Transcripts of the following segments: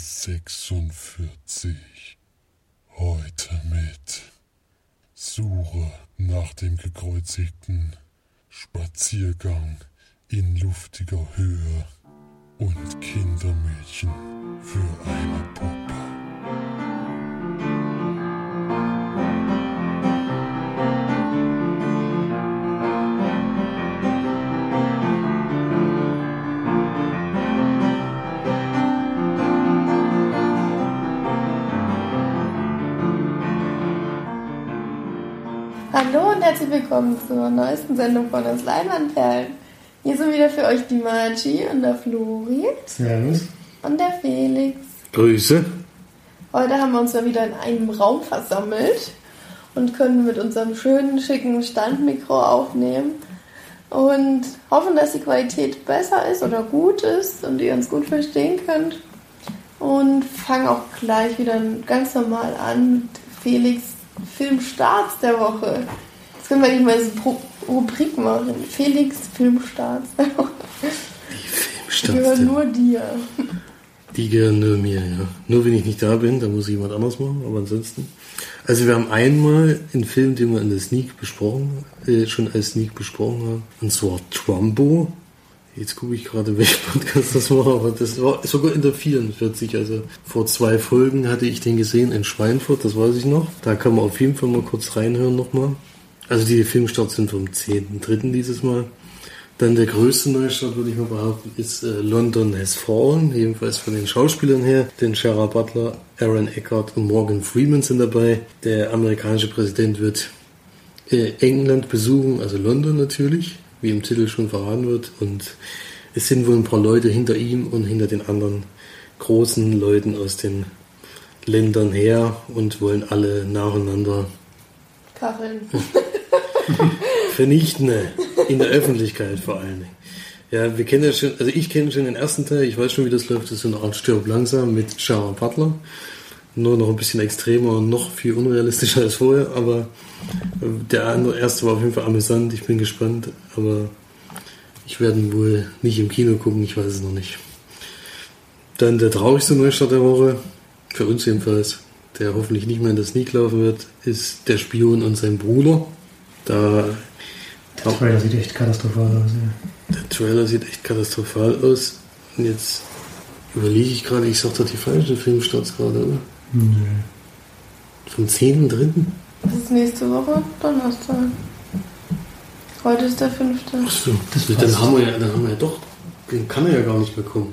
46. Heute mit Suche nach dem Gekreuzigten, Spaziergang in luftiger Höhe und Kindermädchen für eine Puppe. Herzlich willkommen zur neuesten Sendung von uns Leinwandperlen. Hier sind wieder für euch die Margie und der Flori Servus. und der Felix. Grüße. Heute haben wir uns ja wieder in einem Raum versammelt und können mit unserem schönen, schicken Standmikro aufnehmen und hoffen, dass die Qualität besser ist oder gut ist und ihr uns gut verstehen könnt. Und fangen auch gleich wieder ganz normal an mit Felix Filmstarts der Woche. Können wir eigentlich mal so Rubrik machen. Felix Filmstarts der Woche. Die gehören Filmstarts. nur dir. Die gehören nur mir, ja. Nur wenn ich nicht da bin, dann muss ich jemand anders machen, aber ansonsten. Also wir haben einmal einen Film, den wir in der Sneak besprochen, äh, schon als Sneak besprochen haben, und zwar Trumbo. Jetzt gucke ich gerade, welcher Podcast das war, aber das war sogar in der 44. Also vor zwei Folgen hatte ich den gesehen in Schweinfurt, das weiß ich noch. Da kann man auf jeden Fall mal kurz reinhören nochmal. Also die Filmstarts sind vom 10.3. dieses Mal. Dann der größte Neustart, würde ich mal behaupten, ist äh, London Has Fallen, jedenfalls von den Schauspielern her. Denn Shara Butler, Aaron Eckhart und Morgan Freeman sind dabei. Der amerikanische Präsident wird äh, England besuchen, also London natürlich, wie im Titel schon verraten wird. Und es sind wohl ein paar Leute hinter ihm und hinter den anderen großen Leuten aus den Ländern her und wollen alle nacheinander Kacheln. vernichtende in der Öffentlichkeit vor allen Dingen. Ja, wir kennen ja schon, also ich kenne schon den ersten Teil, ich weiß schon, wie das läuft, das ist so eine Art Stirb langsam mit Sharon Butler. Nur noch ein bisschen extremer und noch viel unrealistischer als vorher, aber äh, der andere erste war auf jeden Fall amüsant, ich bin gespannt, aber ich werde wohl nicht im Kino gucken, ich weiß es noch nicht. Dann der traurigste Neustart der Woche, für uns jedenfalls, der hoffentlich nicht mehr in der Sneak laufen wird, ist Der Spion und sein Bruder. Da Der Trailer sieht echt katastrophal aus. Ja. der Trailer sieht echt katastrophal aus. Und jetzt überlege ich gerade, ich sag doch die falschen Filmstarts gerade, oder? Nö. Vom 10.3. Das ist nächste Woche, Donnerstag. Heute ist der fünfte. Achso, Das dann passt. haben wir ja, dann haben wir ja doch, den kann er ja gar nicht mehr kommen.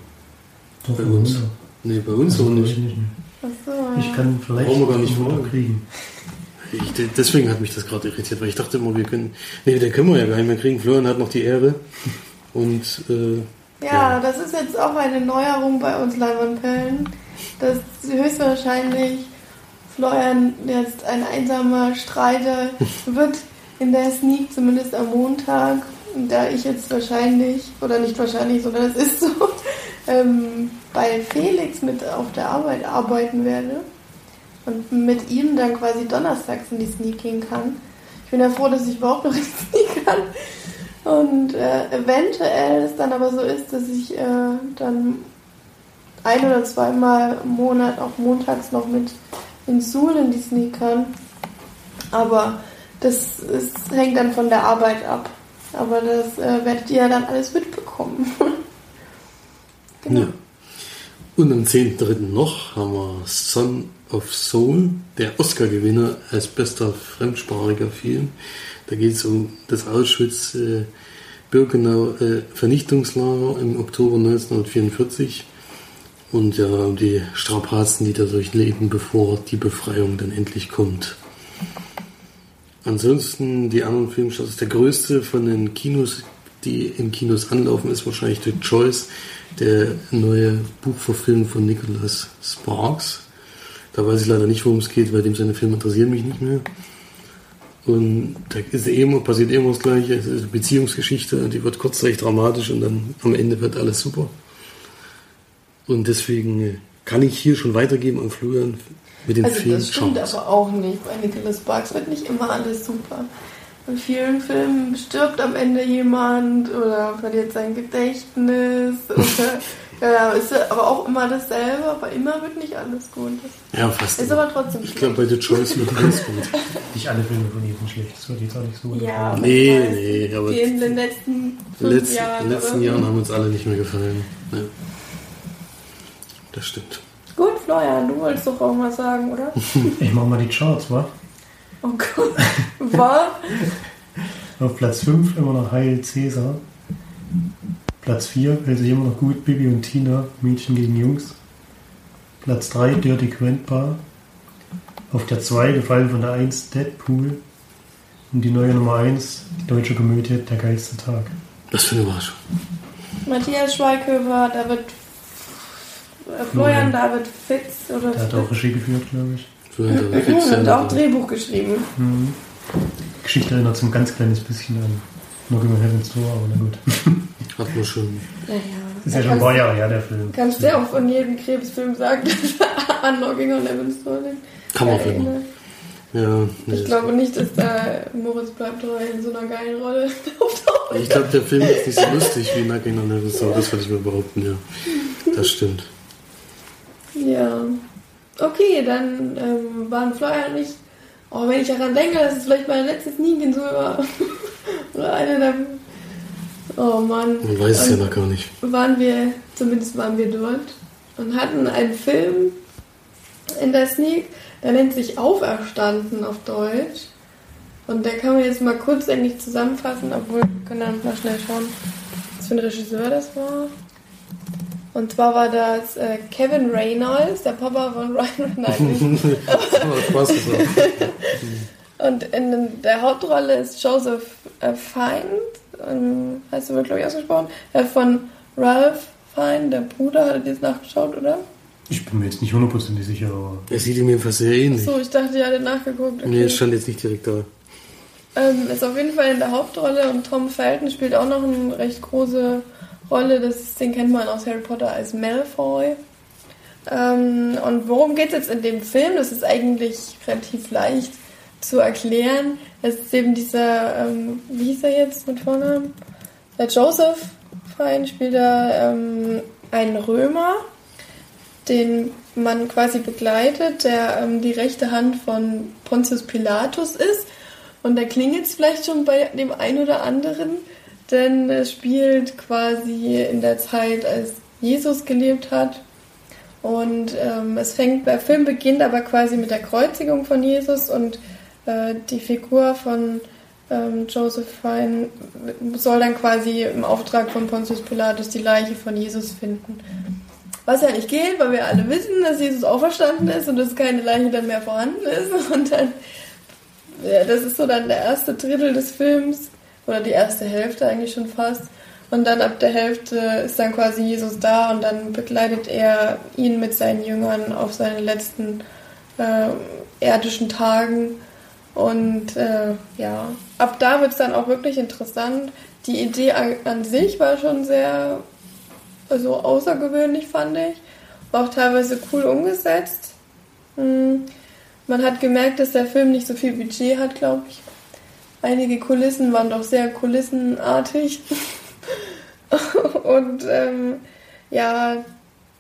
Doch, Bei uns. Wunder. Nee, bei uns Also auch nicht. Ich, nicht mehr. Achso, ich kann vielleicht Brauchen wir gar nicht kriegen. Ich, de- deswegen hat mich das gerade irritiert, weil ich dachte immer, wir können. Nee, den können wir ja gar nicht mehr kriegen. Florian hat noch die Ehre. Und äh, Ja, das ist jetzt auch eine Neuerung bei uns Leinwandperlen, dass höchstwahrscheinlich Florian jetzt ein einsamer Streiter wird in der Sneak, zumindest am Montag, da ich jetzt wahrscheinlich, oder nicht wahrscheinlich, sondern es ist so, ähm, bei Felix mit auf der Arbeit arbeiten werde und mit ihm dann quasi donnerstags in die Sneak gehen kann. Ich bin ja froh, dass ich überhaupt noch in die Sneak kann. Und äh, eventuell es dann aber so ist, dass ich äh, dann ein oder zweimal im Monat auch montags noch mit in Suhl in die Sneak kann. Aber das ist, hängt dann von der Arbeit ab. Aber das äh, werdet ihr ja dann alles mitbekommen. genau. Ja. Und am 10.3. noch haben wir Son of Soul, der Oscar-Gewinner als bester fremdsprachiger Film. Da geht es um das Auschwitz-Birkenau-Vernichtungslager im Oktober 1944 und ja, um die Strapazen, die da durchleben, bevor die Befreiung dann endlich kommt. Ansonsten die anderen Filmstarts, der größte von den Kinos, die in Kinos anlaufen, ist wahrscheinlich The Choice, der neue Buchverfilm von Nicholas Sparks. Da weiß ich leider nicht, worum es geht, weil dem seine Filme interessieren mich nicht mehr. Und da ist immer, passiert immer das Gleiche. Es ist eine Beziehungsgeschichte und die wird kurzzeitig dramatisch und dann am Ende wird alles super. Und deswegen äh, kann ich hier schon weitergeben an Florian mit den Also Film das stimmt Charms. aber auch nicht. Bei Nicholas Sparks wird nicht immer alles super. in vielen Filmen stirbt am Ende jemand oder verliert sein Gedächtnis. Oder, ja, ist ja aber auch immer dasselbe, aber immer wird nicht alles gut. Ja, fast. Ist aber trotzdem Ich glaube, bei The Choice wird ganz gut. Nicht alle Filme von ihm sind schlecht. Das wird jetzt auch nicht so. Ja, aber Nee, weiß, nee, aber Die in den letzten fünf Letz, Jahren. in den letzten? Jahren haben uns alle nicht mehr gefallen. Ja. Das stimmt. Gut, Florian, du wolltest doch auch mal sagen, oder? Ich mach mal die Charts, wa? Oh Gott. War? Auf Platz 5 immer noch Heil Cäsar. Platz 4 hält sich immer noch gut Bibi und Tina, Mädchen gegen Jungs. Platz 3 Dirty Grandpa. Auf der 2 gefallen von der 1 Deadpool. Und die neue Nummer 1, die deutsche Komödie Der geilste Tag. Das für eine Überraschung. Matthias Schweighöfer, David. Äh, Florian David Fitz oder Der hat auch Regie geführt, glaube ich. Einen David Fitz. Und auch Drehbuch geschrieben. Mhm. Die Geschichte erinnert so ein ganz kleines bisschen an Knocking on Heaven's Door, aber na gut. Hat man schon. Naja. Das ist ja schon ein paar Jahre her, der Film. Kannst du ja auch von jedem Krebsfilm sagen, dass er an Knocking on Heaven's Door denkt. Kann man finden. Erinnert. Ja, nee. Ich glaube nicht, dass da Moritz bleibt in so einer geilen Rolle auftaucht. Ich glaube, der Film ist nicht so lustig wie Knocking on Heaven's Door. Das würde ich mir behaupten, ja. Das stimmt. Ja. Okay, dann ähm, waren Florian und ich. Oh, wenn ich daran denke, dass es vielleicht mein letztes Nigen so war. Oder eine der. Oh Mann. Man weiß es ja noch gar nicht. Waren wir, zumindest waren wir dort und hatten einen Film in der Sneak, der nennt sich Auferstanden auf Deutsch. Und der kann man jetzt mal kurz eigentlich zusammenfassen, obwohl wir können dann mal schnell schauen, was für ein Regisseur das war. Und zwar war das äh, Kevin Reynolds, der Papa von Ryan Reynolds. Und in der Hauptrolle ist Joseph äh, ähm, heißt du wohl, glaube ich, ausgesprochen, äh, von Ralph Fiennes, der Bruder, hat er jetzt nachgeschaut, oder? Ich bin mir jetzt nicht hundertprozentig sicher, aber Er sieht ihm jedenfalls sehr ähnlich. So, ich dachte, ihr hattet nachgeguckt. Okay. Nee, es stand jetzt nicht direkt da. Ähm, ist auf jeden Fall in der Hauptrolle und Tom Felton spielt auch noch eine recht große Rolle. Das, den kennt man aus Harry Potter als Malfoy. Ähm, und worum geht es jetzt in dem Film? Das ist eigentlich relativ leicht zu erklären. Es ist eben dieser, ähm, wie hieß er jetzt mit Vornamen? Der Joseph Fein spielt da ähm, einen Römer, den man quasi begleitet, der ähm, die rechte Hand von Pontius Pilatus ist. Und da klingelt es vielleicht schon bei dem einen oder anderen, denn es spielt quasi in der Zeit, als Jesus gelebt hat. Und ähm, es fängt, der Film beginnt aber quasi mit der Kreuzigung von Jesus und äh, die Figur von ähm, Josephine soll dann quasi im Auftrag von Pontius Pilatus die Leiche von Jesus finden. Was ja nicht geht, weil wir alle wissen, dass Jesus auferstanden ist und dass keine Leiche dann mehr vorhanden ist. Und dann, ja, das ist so dann der erste Drittel des Films oder die erste Hälfte eigentlich schon fast. Und dann ab der Hälfte ist dann quasi Jesus da und dann begleitet er ihn mit seinen Jüngern auf seine letzten äh, irdischen Tagen. Und äh, ja, ab da wird es dann auch wirklich interessant. Die Idee an, an sich war schon sehr also außergewöhnlich, fand ich. War auch teilweise cool umgesetzt. Hm. Man hat gemerkt, dass der Film nicht so viel Budget hat, glaube ich. Einige Kulissen waren doch sehr kulissenartig. Und ähm, ja,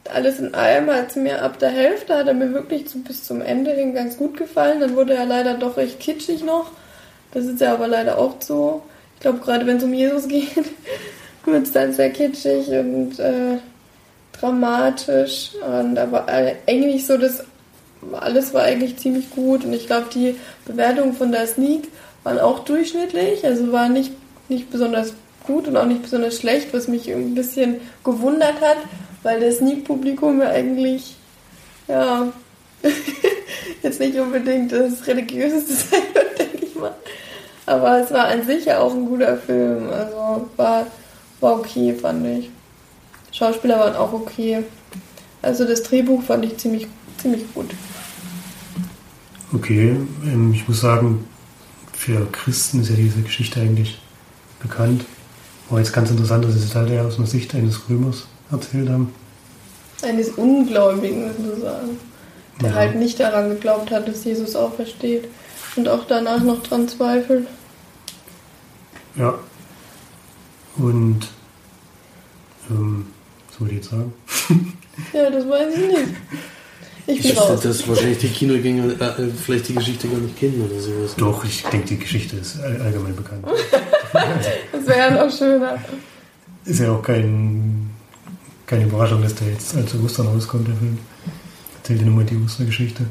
alles in allem hat es mir ab der Hälfte, hat er mir wirklich zu, bis zum Ende hin ganz gut gefallen. Dann wurde er leider doch recht kitschig noch. Das ist ja aber leider auch so. Ich glaube, gerade wenn es um Jesus geht, wird es dann sehr kitschig und äh, dramatisch. Und aber eigentlich so, das alles war eigentlich ziemlich gut. Und ich glaube, die Bewertungen von der Sneak waren auch durchschnittlich. Also war nicht, nicht besonders gut und auch nicht besonders schlecht, was mich ein bisschen gewundert hat, weil das Sneak-Publikum ja eigentlich, ja, jetzt nicht unbedingt das Religiöseste sein wird, denke ich mal. Aber es war an sich ja auch ein guter Film. Also war, war okay, fand ich. Schauspieler waren auch okay. Also das Drehbuch fand ich ziemlich, ziemlich gut. okay. Ähm, ich muss sagen, für Christen ist ja diese Geschichte eigentlich bekannt. War jetzt ganz interessant, dass sie es halt eher aus einer Sicht eines Römers erzählt haben. Eines Ungläubigen sozusagen. Der Ja. halt nicht daran geglaubt hat, dass Jesus aufersteht. Und auch danach noch dran zweifelt. Ja. Und, ähm, was wollte ich jetzt sagen? Ja, das weiß ich nicht. Ich bin Ich raus. dass wahrscheinlich die Kinogänger äh, äh, vielleicht die Geschichte gar nicht kennen oder sowas. Doch, ich denke, die Geschichte ist all- allgemein bekannt. Das wäre ja noch schöner. Ist ja auch kein, keine Überraschung, dass der jetzt als Ostern rauskommt, der Film. Erzählt ja nochmal die Ostergeschichte.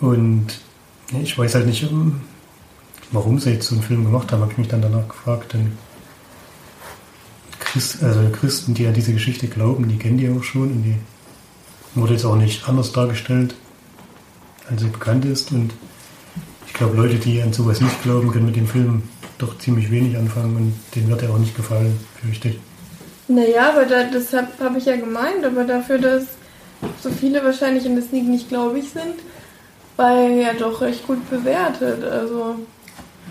Und ich weiß halt nicht, ähm, warum sie jetzt so einen Film gemacht haben, habe ich mich dann danach gefragt. Denn Christ, also Christen, die an diese Geschichte glauben, die kennen die auch schon und die wurde jetzt auch nicht anders dargestellt, als sie bekannt ist. Und ich glaube, Leute, die an sowas nicht glauben, können mit dem Film doch ziemlich wenig anfangen und denen wird er auch nicht gefallen, fürchte ich. Naja, aber da, das habe hab ich ja gemeint, aber dafür, dass so viele wahrscheinlich in der Sneak nicht gläubig sind, war er ja doch recht gut bewertet. Also,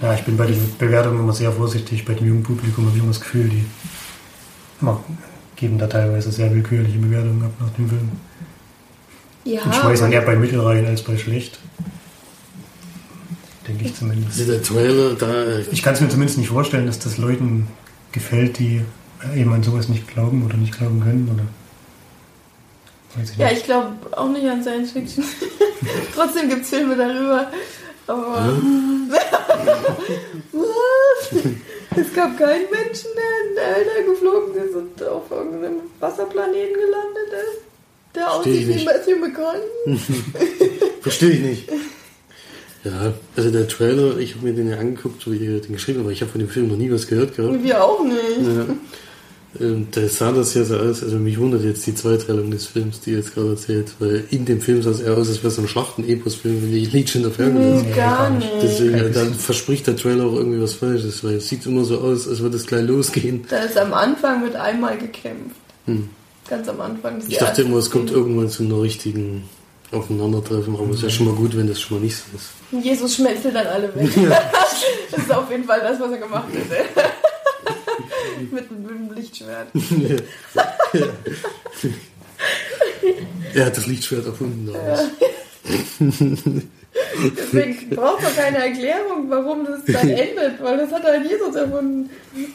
Ja, ich bin bei den Bewertungen immer sehr vorsichtig. Bei dem jungen Publikum habe ich immer das Gefühl, die geben da teilweise sehr willkürliche Bewertungen ab nach dem Film. Ja. Und schmeißen dann eher bei Mittel rein als bei schlecht. Denke ich zumindest. Der Trailer, da. Ich kann es mir zumindest nicht vorstellen, dass das Leuten gefällt, die eben an sowas nicht glauben oder nicht glauben können. Oder weiß ich Ja, nicht. ich glaube auch nicht an Science Fiction. Trotzdem gibt es Filme darüber. Aber. Was? Es gab keinen Menschen, der in der Alter geflogen ist und auf irgendeinem Wasserplaneten gelandet ist. Der aussieht wie nicht. Matthew McConaughey. Verstehe ich nicht. Ja, also der Trailer, ich habe mir den ja angeguckt, wie ihr den geschrieben habt, aber ich habe von dem Film noch nie was gehört gehabt. Und wir auch nicht. Ja. Ähm, Da sah das ja so aus, also mich wundert jetzt die Zweiteilung des Films, die ihr jetzt gerade erzählt, weil in dem Film sah es eher aus, als wäre es ein Schlachten-Epos-Film, wie die Legion of Hercules. Nee, Nee, gar nicht. Deswegen, dann verspricht der Trailer auch irgendwie was Falsches, weil es sieht immer so aus, als würde es gleich losgehen. Da ist am Anfang mit einmal gekämpft. Hm. Ganz am Anfang. Ich dachte immer, es kommt irgendwann zu einer richtigen Aufeinandertreffen, aber es ist ja schon mal gut, wenn das schon mal nicht so ist. Jesus schmelzt dann alle weg. das ist auf jeden Fall das, was er gemacht hätte. mit, mit dem Lichtschwert. er hat das Lichtschwert erfunden. damals. Deswegen braucht man keine Erklärung, warum das dann endet, weil das hat halt Jesus erfunden.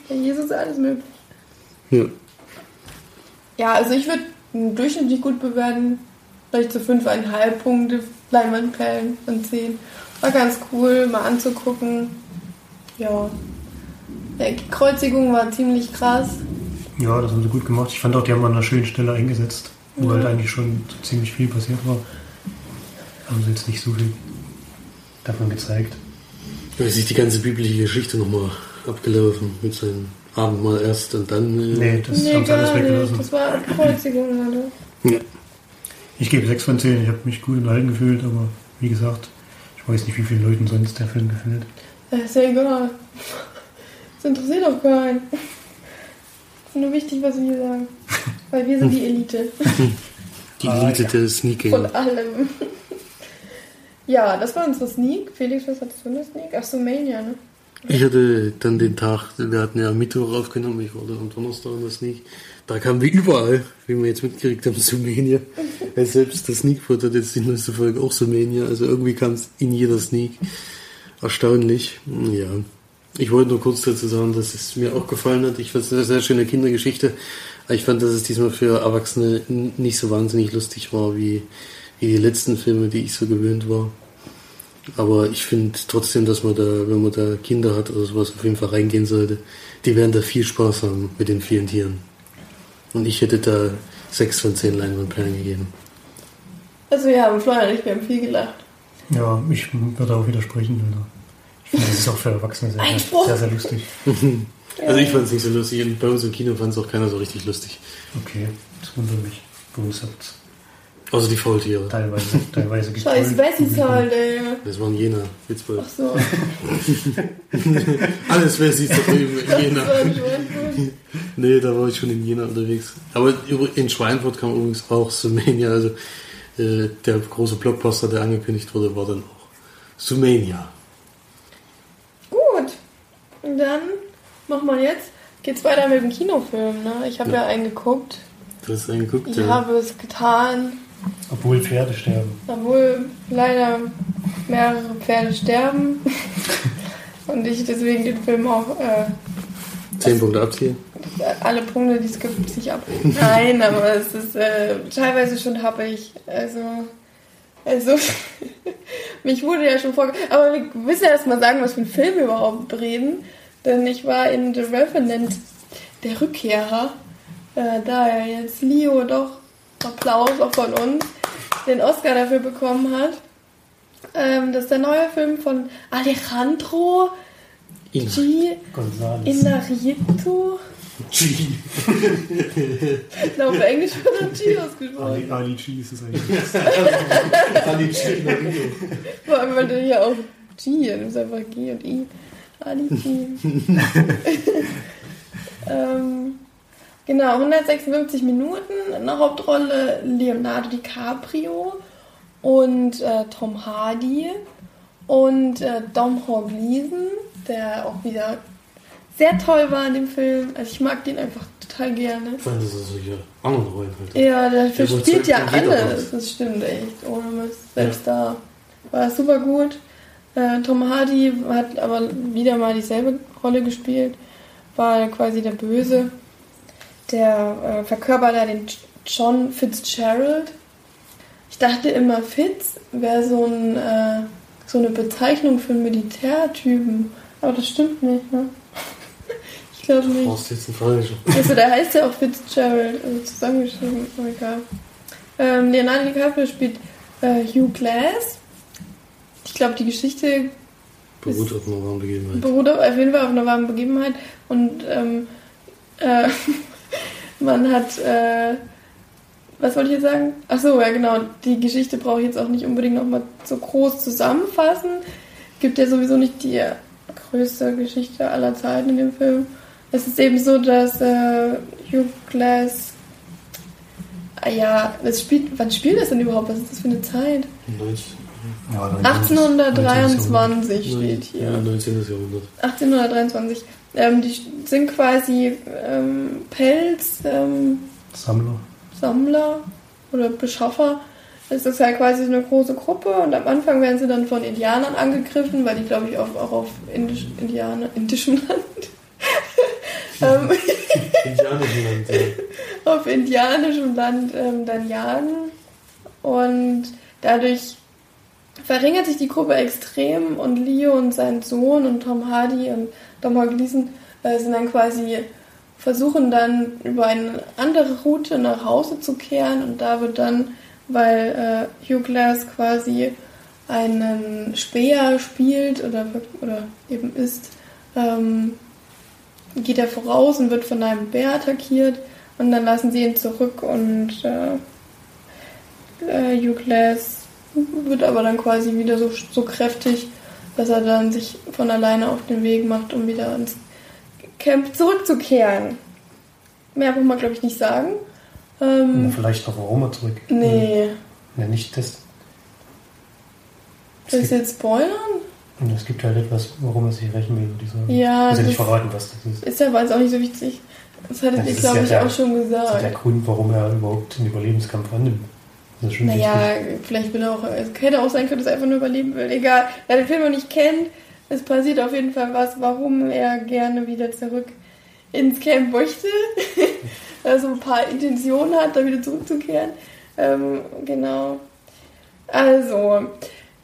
Bei Jesus ist alles möglich. Ja. Ja, also ich würde durchschnittlich gut bewerten. Vielleicht so 5,5 Punkte Leinwandperlen von 10. War ganz cool, mal anzugucken. Ja. Die Kreuzigung war ziemlich krass. Ja, das haben sie gut gemacht. Ich fand auch, die haben an einer schönen Stelle eingesetzt, wo Ja. halt eigentlich schon so ziemlich viel passiert war. Haben sie jetzt nicht so viel davon gezeigt. Da ist sich die ganze biblische Geschichte nochmal abgelaufen mit seinem Abendmahl erst und dann. äh, Nee, das nee, haben sie alles weggelassen. Das war Kreuzigung, oder? Ja. Ich gebe 6 von 10. Ich habe mich gut unterhalten gefühlt, aber wie gesagt, ich weiß nicht, wie vielen Leuten sonst der Film gefällt. Ja, ist ja egal. Das interessiert auch keinen. Es ist nur wichtig, was wir sagen. Weil wir sind die Elite. Die Ah, Elite ja. der Sneaking. Von allem. Ja, das war unsere Sneak. Felix, was hattest du in der Sneak? Ach so, Mania, ne? Ich hatte dann den Tag, wir hatten ja Mittwoch aufgenommen, ich war da am Donnerstag in der Sneak. Da kamen wir überall, wie wir jetzt mitgekriegt haben, Sumania. Weil selbst das Sneak hat jetzt die neueste Folge auch Sumania. Also irgendwie kam es in jeder Sneak. Erstaunlich. Ja. Ich wollte nur kurz dazu sagen, dass es mir auch gefallen hat. Ich fand es eine sehr schöne Kindergeschichte. Ich fand, dass es diesmal für Erwachsene nicht so wahnsinnig lustig war wie, wie die letzten Filme, die ich so gewöhnt war. Aber ich finde trotzdem, dass man da, wenn man da Kinder hat oder sowas, auf jeden Fall reingehen sollte. Die werden da viel Spaß haben mit den vielen Tieren. Und ich hätte da sechs von zehn Leinwandperlen gegeben. Also wir haben Florian und ich, wir haben viel gelacht. Ja, ich würde auch widersprechen. Also ich finde, das ist auch für Erwachsene sehr, sehr, sehr lustig. Also ich fand es nicht so lustig und bei uns im Kino fand es auch keiner so richtig lustig. Okay, das wundert mich. Bei uns hat Außer die Faultiere. teilweise, teilweise Scheiß getrollt. Wessis halt, ey. Das waren Jena, Witzbold. Ach so. Alles in Jena. Nee, da war ich schon in Jena unterwegs. Aber in Schweinfurt kam übrigens auch Sumania, also äh, der große Blockbuster, der angekündigt wurde, war dann auch Sumania. Gut. Und dann machen wir jetzt. Geht's weiter mit dem Kinofilm, ne? Ich habe ja. einen geguckt. Du hast reingeguckt? Ich ja. habe es getan. Obwohl Pferde sterben. Obwohl leider mehrere Pferde sterben. Und ich deswegen den Film auch äh, Zehn Punkte abziehen. alle Punkte, die es gibt, sich ab. Nein, aber es ist äh, teilweise schon happig. Also, also mich wurde ja schon vorge... Aber wir müssen ja erst mal sagen, was für einen Film wir überhaupt reden. Denn ich war in The Revenant, der Rückkehrer. Äh, da ja jetzt Leo doch Applaus auch von uns den Oscar dafür bekommen hat. Ähm, das ist der neue Film von Alejandro Ina. G. Inarritu. G. Na, auf Englisch wird er G ausgesprochen. Ali, Ali G ist es eigentlich. Vor allem, weil du hier auch G, du bist einfach G und I. Ali G. ähm, genau, 156 Minuten. In der Hauptrolle Leonardo DiCaprio und äh, Tom Hardy und äh, Domhnall Gleeson, der auch wieder sehr toll war in dem Film. Also ich mag den einfach total gerne. Ich fand, das ist solche anderen Rollen halt. Ja, der Der spielt ja alles. Das stimmt echt. Ohne Mist. Selbst da war es super gut. Äh, Tom Hardy hat aber wieder mal dieselbe Rolle gespielt. War quasi der Böse. Der äh, verkörpert da den John Fitzgerald. Ich dachte immer, Fitz wäre so, ein, äh, so eine Bezeichnung für einen Militärtypen. Aber das stimmt nicht, ne? Ich glaube Du nicht. brauchst jetzt eine Frage schon. Also der heißt ja auch Fitzgerald, also zusammengeschrieben, aber egal. Ähm, Leonardo DiCaprio spielt äh, Hugh Glass. Ich glaube, die Geschichte Beruht auf einer wahren Begebenheit. beruht auf jeden Fall auf einer warmen Begebenheit und ähm, äh, man hat, äh, was wollte ich jetzt sagen? Ach so, ja genau, die Geschichte brauche ich jetzt auch nicht unbedingt nochmal so groß zusammenfassen. Gibt ja sowieso nicht die größte Geschichte aller Zeiten in dem Film. Es ist eben so, dass äh, Hugh Glass, ah ja, das spielt, wann spielt das denn überhaupt? Was ist das für eine Zeit? 19. Ja, dann- 1823 steht hier. Ja, 19. Jahrhundert. 1823. Ähm, die sind quasi ähm, Pelzsammler Sammler. oder Beschaffer. Es ist halt quasi eine große Gruppe und am Anfang werden sie dann von Indianern angegriffen, weil die, glaube ich, auch, auch auf Indisch, Indianer, indischem Land, ähm, Indianischen Land, ja. auf indianischem Land ähm, dann jagen. Und dadurch verringert sich die Gruppe extrem und Leo und sein Sohn und Tom Hardy und Tom Gleason äh, sind dann quasi versuchen dann über eine andere Route nach Hause zu kehren und da wird dann, weil äh, Hugh Glass quasi einen Speer spielt oder, oder eben ist, ähm, geht er voraus und wird von einem Bär attackiert und dann lassen sie ihn zurück und äh, äh, Hugh Glass wird aber dann quasi wieder so, so kräftig, dass er dann sich von alleine auf den Weg macht, um wieder ins Camp zurückzukehren. Mehr muss man, glaube ich, nicht sagen. Ähm, vielleicht noch warum er zurück. nee. Ja, nicht das. Soll ich jetzt spoilern? Und es gibt halt etwas, warum er sich rächen will, sagen. Ja, muss ja nicht verraten, was das ist. ist ja aber jetzt auch nicht so wichtig. Das hattet ihr, glaube ja ich, der- auch schon Das ist gesagt. der Grund, warum er überhaupt den Überlebenskampf annimmt. Naja, wichtig. vielleicht will er auch, es hätte auch sein können, dass er einfach nur überleben will. Egal, wer den Film noch nicht kennt, es passiert auf jeden Fall was, warum er gerne wieder zurück ins Camp möchte. also ein paar Intentionen hat, da wieder zurückzukehren. Ähm, genau. Also,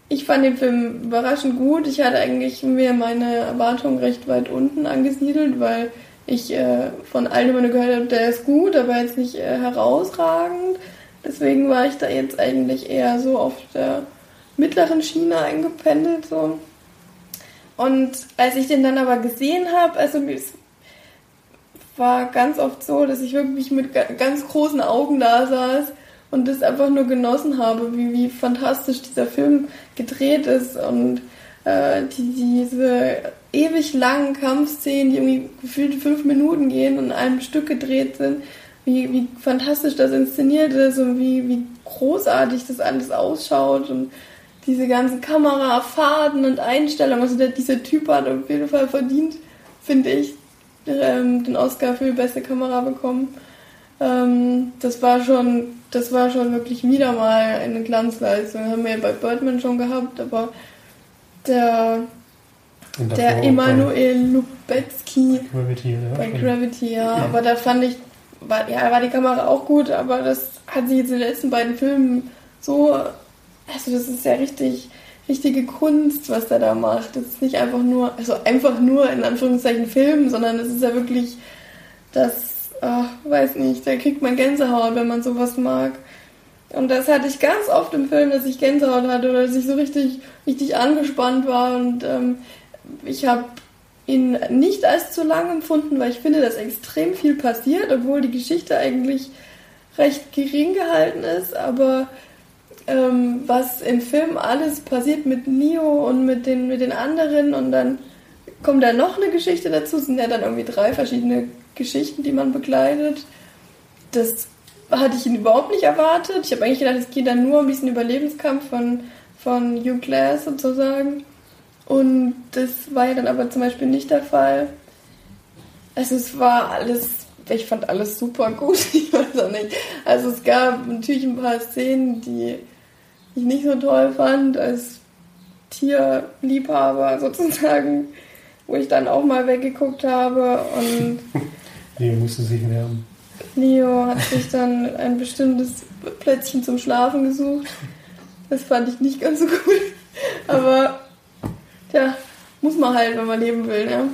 ich fand den Film überraschend gut. Ich hatte eigentlich mir meine Erwartungen recht weit unten angesiedelt, weil ich äh, von allen immer nur gehört habe, der ist gut, aber jetzt nicht äh, herausragend. Deswegen war ich da jetzt eigentlich eher so auf der mittleren Schiene eingependelt. So. Und als ich den dann aber gesehen habe, also es war ganz oft so, dass ich wirklich mit ga- ganz großen Augen da saß und das einfach nur genossen habe, wie, wie fantastisch dieser Film gedreht ist und äh, die, diese ewig langen Kampfszenen, die irgendwie gefühlt fünf Minuten gehen und in einem Stück gedreht sind, wie, wie fantastisch das inszeniert ist und wie, wie großartig das alles ausschaut und diese ganzen Kamerafahrten und Einstellungen, also der, dieser Typ hat auf jeden Fall verdient, finde ich, ähm, den Oscar für die beste Kamera bekommen. Ähm, das war schon, das war schon wirklich wieder mal eine Glanzleistung. Haben wir ja bei Birdman schon gehabt, aber der Der Emanuel Lubezki Bei Gravity, ja. bei. Gravity, ja. Aber da fand ich, war, ja, war die Kamera auch gut, aber das hat sich jetzt in den letzten beiden Filmen so, also das ist ja richtig, richtige Kunst, was der da macht. Das ist nicht einfach nur, also einfach nur in Anführungszeichen Film, sondern es ist ja wirklich das, ach, weiß nicht, da kriegt man Gänsehaut, wenn man sowas mag. Und das hatte ich ganz oft im Film, dass ich Gänsehaut hatte oder dass ich so richtig, richtig angespannt war und ähm, ich habe ihn nicht als zu lang empfunden, weil ich finde, dass extrem viel passiert, obwohl die Geschichte eigentlich recht gering gehalten ist. Aber ähm, was im Film alles passiert mit Neo und mit den, mit den anderen und dann kommt da noch eine Geschichte dazu, sind ja dann irgendwie drei verschiedene Geschichten, die man begleitet. Das hatte ich ihn überhaupt nicht erwartet. Ich habe eigentlich gedacht, es geht dann nur um diesen Überlebenskampf von, von Hugh Glass sozusagen. Und das war ja dann aber zum Beispiel nicht der Fall. Also es war alles, ich fand alles super gut, ich weiß auch nicht. Also es gab natürlich ein paar Szenen, die ich nicht so toll fand, als Tierliebhaber sozusagen, wo ich dann auch mal weggeguckt habe und Leo musste sich wärmen. Leo hat sich dann ein bestimmtes Plätzchen zum Schlafen gesucht. Das fand ich nicht ganz so gut. Aber, ja, muss man halt, wenn man leben will. Ne?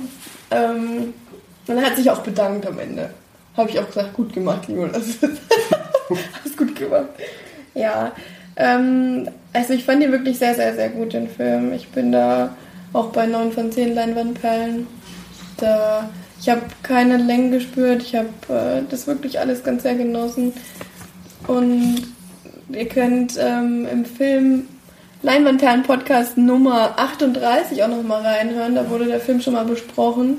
Ähm, und er hat sich auch bedankt am Ende. Habe ich auch gesagt, gut gemacht, Jonas. Hast gut gemacht. Ja, ähm, also ich fand ihn wirklich sehr, sehr, sehr gut, den Film. Ich bin da auch bei 9 von 10 Leinwandperlen. Da, ich habe keine Längen gespürt. Ich habe äh, das wirklich alles ganz sehr genossen. Und ihr könnt ähm, im Film Leinwandperlen Podcast Nummer 38 auch nochmal reinhören. Da wurde der Film schon mal besprochen.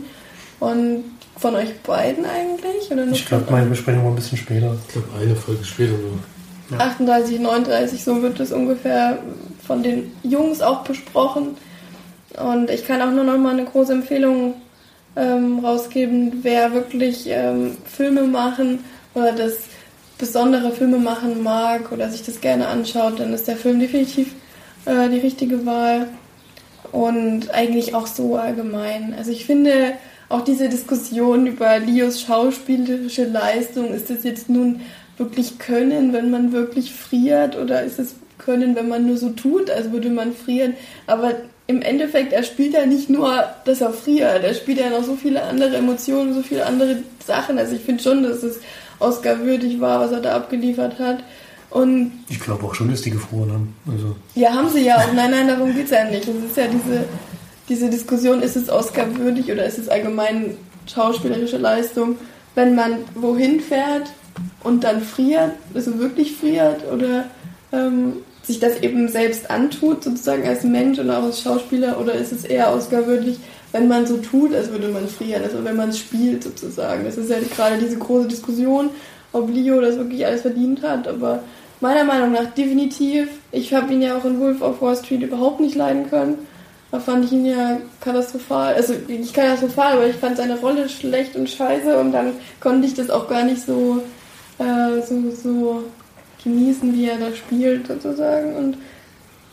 Und von euch beiden eigentlich? Oder Ich glaube, meine Besprechung war ein bisschen später. Ich glaube, eine Folge später nur. 38, 39, so wird es ungefähr von den Jungs auch besprochen. Und ich kann auch nur noch mal eine große Empfehlung ähm, rausgeben, wer wirklich ähm, Filme machen oder das besondere Filme machen mag oder sich das gerne anschaut, dann ist der Film definitiv äh, die richtige Wahl. Und eigentlich auch so allgemein. Also ich finde auch diese Diskussion über Leos schauspielerische Leistung, ist das jetzt nun wirklich Können, wenn man wirklich friert oder ist es Können, wenn man nur so tut, als würde man frieren. Aber im Endeffekt, er spielt ja nicht nur, dass er friert, er spielt ja noch so viele andere Emotionen, so viele andere Sachen. Also ich finde schon, dass es Oscar würdig war, was er da abgeliefert hat. Und Ich glaube auch schon, dass die gefroren haben. Also, ja, haben sie ja auch. Nein, nein, darum geht's ja nicht. Es ist ja diese, diese Diskussion, ist es Oscar würdig oder ist es allgemein schauspielerische Leistung, wenn man wohin fährt und dann friert, also wirklich friert oder ähm, sich das eben selbst antut, sozusagen als Mensch und auch als Schauspieler, oder ist es eher Oscar würdig, wenn man so tut, als würde man frieren, also wenn man es spielt sozusagen. Das ist ja gerade diese große Diskussion, ob Leo das wirklich alles verdient hat, aber meiner Meinung nach definitiv. Ich habe ihn ja auch in Wolf of Wall Street überhaupt nicht leiden können. Da fand ich ihn ja katastrophal. Also nicht katastrophal, aber ich fand seine Rolle schlecht und scheiße und dann konnte ich das auch gar nicht so, äh, so, so genießen, wie er da spielt sozusagen. Und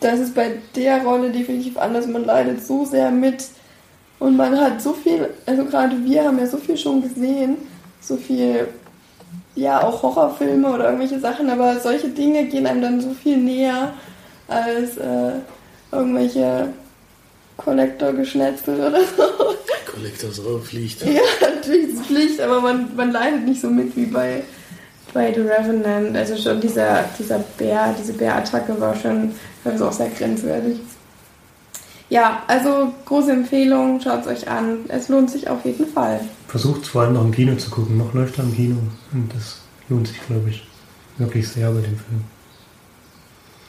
das ist bei der Rolle definitiv anders. Man leidet so sehr mit und man hat so viel, also gerade wir haben ja so viel schon gesehen, so viel ja, auch Horrorfilme oder irgendwelche Sachen, aber solche Dinge gehen einem dann so viel näher als äh, irgendwelche Collector-Geschnetzel oder so. Collectors fliegt. ja, natürlich ist Pflicht, aber man, man leidet nicht so mit wie bei, bei The Revenant. Also schon dieser, dieser Bär, diese Bärattacke war schon also auch sehr grenzwertig. Ja, also große Empfehlung, schaut es euch an. Es lohnt sich auf jeden Fall. versucht vor allem noch im Kino zu gucken. Noch läuft er im Kino. Und das lohnt sich, glaube ich, wirklich sehr bei dem Film.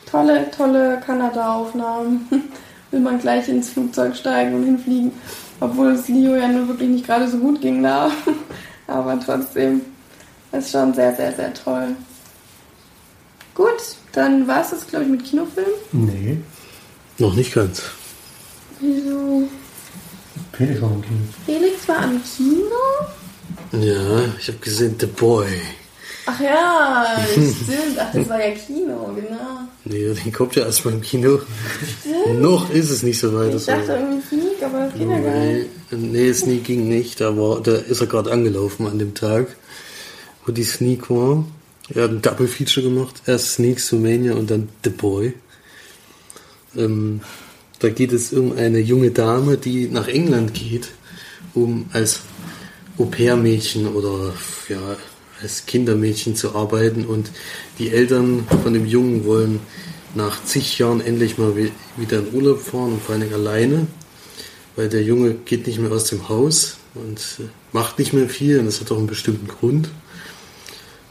Tolle, tolle Kanada-Aufnahmen. Will man gleich ins Flugzeug steigen und hinfliegen. Obwohl es Leo ja nur wirklich nicht gerade so gut ging da. Aber trotzdem ist schon sehr, sehr, sehr toll. Gut, dann war es das, glaube ich, mit Kinofilm. Nee, Noch nicht ganz. Wieso? Felix war im Kino. Felix war am Kino? Ja, ich habe gesehen The Boy. Ach ja, stimmt. Ach, das war ja Kino, genau. Nee, den kommt ja erst mal im Kino. Noch ist es nicht so weit. Ich dachte war, irgendwie Sneak, aber Kindergarten. Nee, nee, Sneak ging nicht, aber da ist er gerade angelaufen an dem Tag, wo die Sneak war. Er hat ein Double Feature gemacht. Erst Sneak Sumania und dann The Boy. Ähm, da geht es um eine junge Dame, die nach England geht, um als Au-pair-Mädchen oder ja, als Kindermädchen zu arbeiten. Und die Eltern von dem Jungen wollen nach zig Jahren endlich mal wi- wieder in Urlaub fahren und vor Dingen alleine, weil der Junge geht nicht mehr aus dem Haus und äh, macht nicht mehr viel und das hat auch einen bestimmten Grund.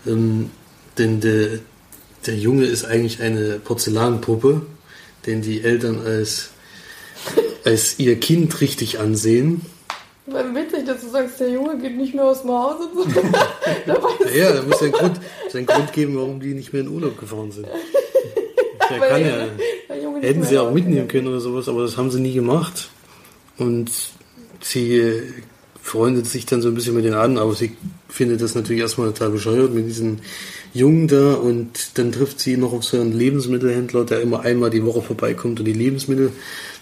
Ähm, denn der, der Junge ist eigentlich eine Porzellanpuppe, den die Eltern als, als ihr Kind richtig ansehen. Weil witzig, dass du sagst, der Junge geht nicht mehr aus dem Haus und so. Ja, da muss ja einen Grund, es einen Grund geben, warum die nicht mehr in Urlaub gefahren sind. Der kann ja, hätten sie auch mitnehmen können oder sowas, aber das haben sie nie gemacht. Und sie freundet sich dann so ein bisschen mit den an, aber sie findet das natürlich erstmal total bescheuert mit diesem Jungen da und dann trifft sie noch auf so einen Lebensmittelhändler, der immer einmal die Woche vorbeikommt und die Lebensmittel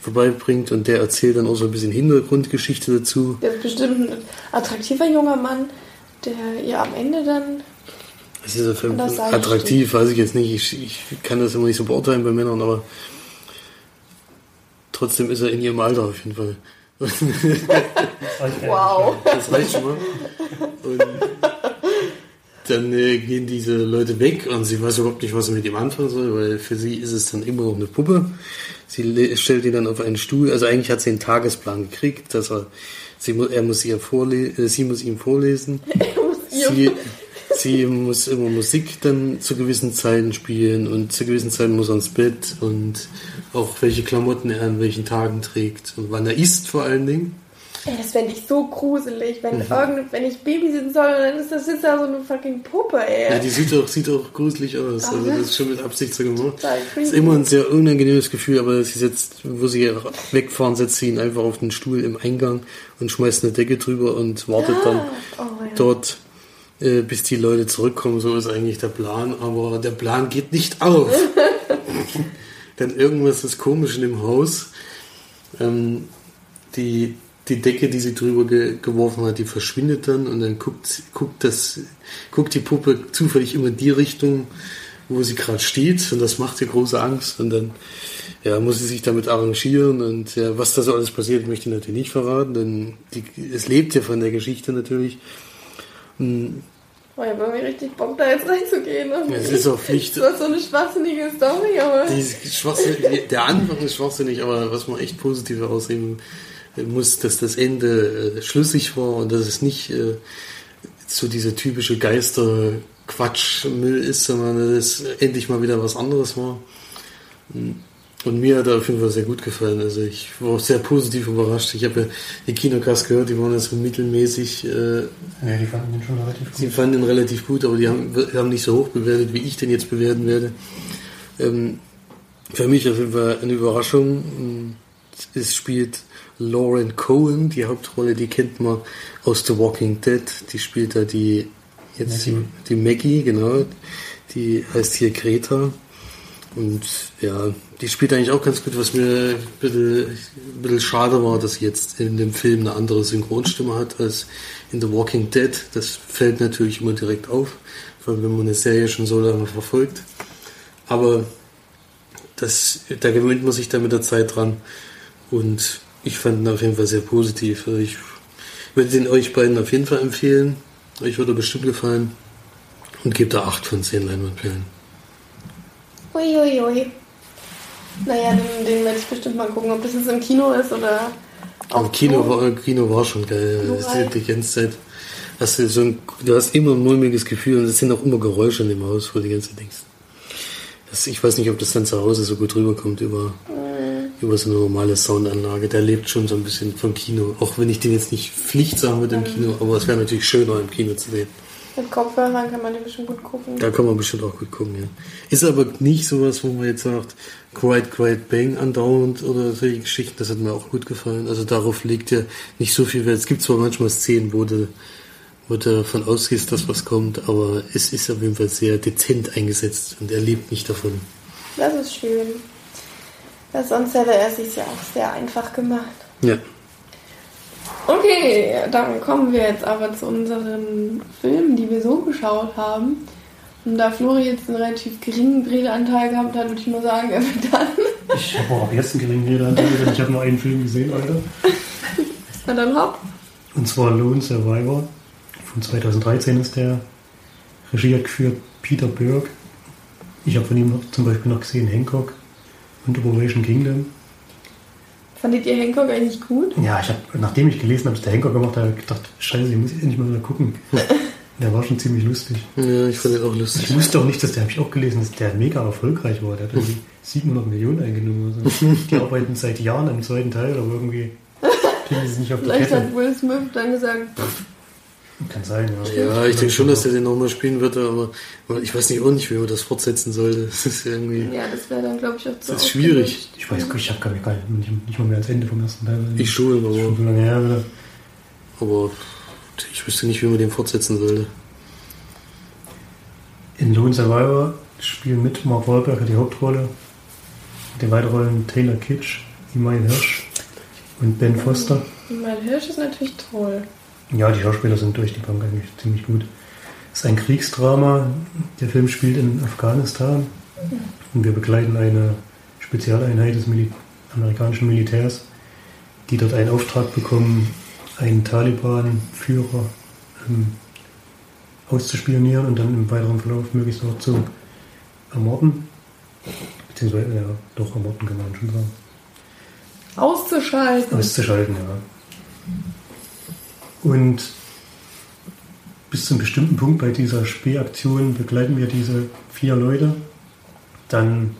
vorbeibringt und der erzählt dann auch so ein bisschen Hintergrundgeschichte dazu. Der ist bestimmt ein attraktiver junger Mann, der ihr am Ende dann. Es ist An der Seite attraktiv, weiß ich jetzt nicht. Ich, ich kann das immer nicht so beurteilen bei Männern, aber trotzdem ist er in ihrem Alter auf jeden Fall. Wow! Das reicht schon mal. Und dann äh, gehen diese Leute weg und sie weiß überhaupt nicht, was sie mit ihm anfangen soll, weil für sie ist es dann immer noch eine Puppe. Sie stellt ihn dann auf einen Stuhl. Also eigentlich hat sie einen Tagesplan gekriegt, dass er, sie, mu- er muss ihr vorle äh, sie muss ihm vorlesen. Sie, sie muss immer Musik dann zu gewissen Zeiten spielen und zu gewissen Zeiten muss er ins Bett und auch welche Klamotten er an welchen Tagen trägt und wann er isst vor allen Dingen. Ey, das fände ich so gruselig, wenn, Mhm. irgend, wenn ich Babysitten soll und dann ist das sitzt da so eine fucking Puppe, ey. Ja, die sieht auch, sieht auch gruselig aus. Ach, Also das ist schon mit Absicht so gemacht. Creepy. ist immer ein sehr unangenehmes Gefühl, aber sie setzt, wo sie wegfahren, setzt sie ihn einfach auf den Stuhl im Eingang und schmeißt eine Decke drüber und wartet dann Oh, ja. dort, äh, bis die Leute zurückkommen. So ist eigentlich der Plan, aber der Plan geht nicht auf. Denn irgendwas ist komisch in dem Haus. Ähm, die, die Decke, die sie drüber ge geworfen hat, die verschwindet dann und dann guckt, guckt, das, guckt die Puppe zufällig immer in die Richtung, wo sie gerade steht und das macht ihr große Angst und dann ja, muss sie sich damit arrangieren und ja, was da so alles passiert, möchte ich natürlich nicht verraten, denn die, es lebt ja von der Geschichte natürlich. Hm, Oh, ich habe irgendwie richtig Bock, da jetzt reinzugehen. Es ist auch Pflicht. Das ist so eine schwachsinnige Story, aber. Die schwachsinnig, der Anfang ist schwachsinnig, aber was man echt positiv herausheben muss, dass das Ende äh, schlüssig war und dass es nicht äh, so dieser typische Geister-Quatsch-Müll ist, sondern dass es endlich mal wieder was anderes war. Und mir hat er auf jeden Fall sehr gut gefallen. Also ich war auch sehr positiv überrascht. Ich habe ja die Kinocast gehört, die waren ja so mittelmäßig. Äh, Ja, die fanden den schon relativ Sie gut. fanden ihn relativ gut, aber die haben, haben nicht so hoch bewertet, wie ich den jetzt bewerten werde. Ähm, für mich auf jeden Fall eine Überraschung. Es spielt Lauren Cohen, die Hauptrolle, die kennt man aus The Walking Dead. Die spielt da die, jetzt Maggie. die Maggie, genau. Die heißt hier Greta. Und ja, die spielt eigentlich auch ganz gut, was mir ein bisschen, ein bisschen schade war, dass sie jetzt in dem Film eine andere Synchronstimme hat als in The Walking Dead. Das fällt natürlich immer direkt auf, vor allem wenn man eine Serie schon so lange verfolgt. Aber das, da gewöhnt man sich dann mit der Zeit dran. Und ich fand ihn auf jeden Fall sehr positiv. Also ich würde den euch beiden auf jeden Fall empfehlen. Euch würde bestimmt gefallen. Und gebe da 8 von 10 Leinwandperlen. Uiuiui. Naja, den, den werde ich bestimmt mal gucken, ob das jetzt im Kino ist oder. Im Kino war, Kino war schon geil. Blu-ray. Die ganze Zeit. Hast du, so ein, du hast immer ein mulmiges Gefühl und es sind auch immer Geräusche in dem Haus, wo du die ganze Zeit denkst. Das, ich weiß nicht, ob das dann zu Hause so gut rüberkommt über, über so eine normale Soundanlage. Der lebt schon so ein bisschen vom Kino. Auch wenn ich den jetzt nicht Pflicht sagen würde im Kino, aber es wäre natürlich schöner im Kino zu sehen. Mit Kopfhörern kann man den bestimmt gut gucken. Da kann man bestimmt auch gut gucken, ja. Ist aber nicht sowas, wo man jetzt sagt, Quiet, Quiet Bang andauernd oder solche Geschichten, das hat mir auch gut gefallen. Also darauf legt ja nicht so viel Wert. Es gibt zwar manchmal Szenen, wo du, wo du davon ausgehst, dass was kommt, aber es ist auf jeden Fall sehr dezent eingesetzt und er lebt nicht davon. Das ist schön. Ja, sonst hätte er sich ja auch sehr einfach gemacht. Ja. Okay, dann kommen wir jetzt aber zu unseren Filmen, die wir so geschaut haben. Und da Flori jetzt einen relativ geringen Redeanteil gehabt hat, würde ich mal sagen, er wird dann. Ich habe auch jetzt einen geringen Redeanteil, denn ich habe nur einen Film gesehen, Alter. Na dann hopp. Und zwar Lone Survivor. Von 2013 ist der. Regie hat geführt Peter Berg. Ich habe von ihm noch, zum Beispiel noch gesehen Hancock und Operation Kingdom. Fandet ihr Hancock eigentlich gut? Ja, ich hab, nachdem ich gelesen habe, dass der Henker gemacht hat, habe ich gedacht, scheiße, ich muss endlich mal wieder gucken. Der war schon ziemlich lustig. Ja, ich fand den auch Ich lustig. wusste auch nicht, dass der, habe ich auch gelesen, dass der mega erfolgreich war. Der hat irgendwie 700 Millionen eingenommen. Oder so. Die arbeiten seit Jahren am zweiten Teil, aber irgendwie kriegen sie es nicht auf die Vielleicht Kette. hat Will Smith dann gesagt, pff, Kann sein, ja. Ja, ich denke schon, dass der den nochmal spielen wird, aber ich weiß nicht auch nicht, wie man das fortsetzen sollte. Das ist irgendwie. ja, das wäre dann, glaube ich, auch zu Das ist schwierig. Ich weiß gar nicht, ich habe gar nicht, nicht, nicht mal mehr ans Ende vom ersten Teil. Ich schon, schon aber, so lange her wieder. aber ich wüsste nicht, wie man den fortsetzen sollte. In Lone Survivor spielen mit Mark Wahlberg die Hauptrolle. Die weiteren Taylor Kitsch, Imai Hirsch und Ben Foster. Mein Hirsch ist natürlich toll. Ja, die Schauspieler sind durch die Bank eigentlich ziemlich gut. Es ist ein Kriegsdrama. Der Film spielt in Afghanistan und wir begleiten eine Spezialeinheit des Mil amerikanischen Militärs, die dort einen Auftrag bekommen, einen Taliban-Führer ähm, auszuspionieren und dann im weiteren Verlauf möglichst auch zu ermorden. Beziehungsweise, ja, doch ermorden kann man schon sagen. Auszuschalten. Auszuschalten, ja. Und bis zu einem bestimmten Punkt bei dieser Spähaktion begleiten wir diese vier Leute. Dann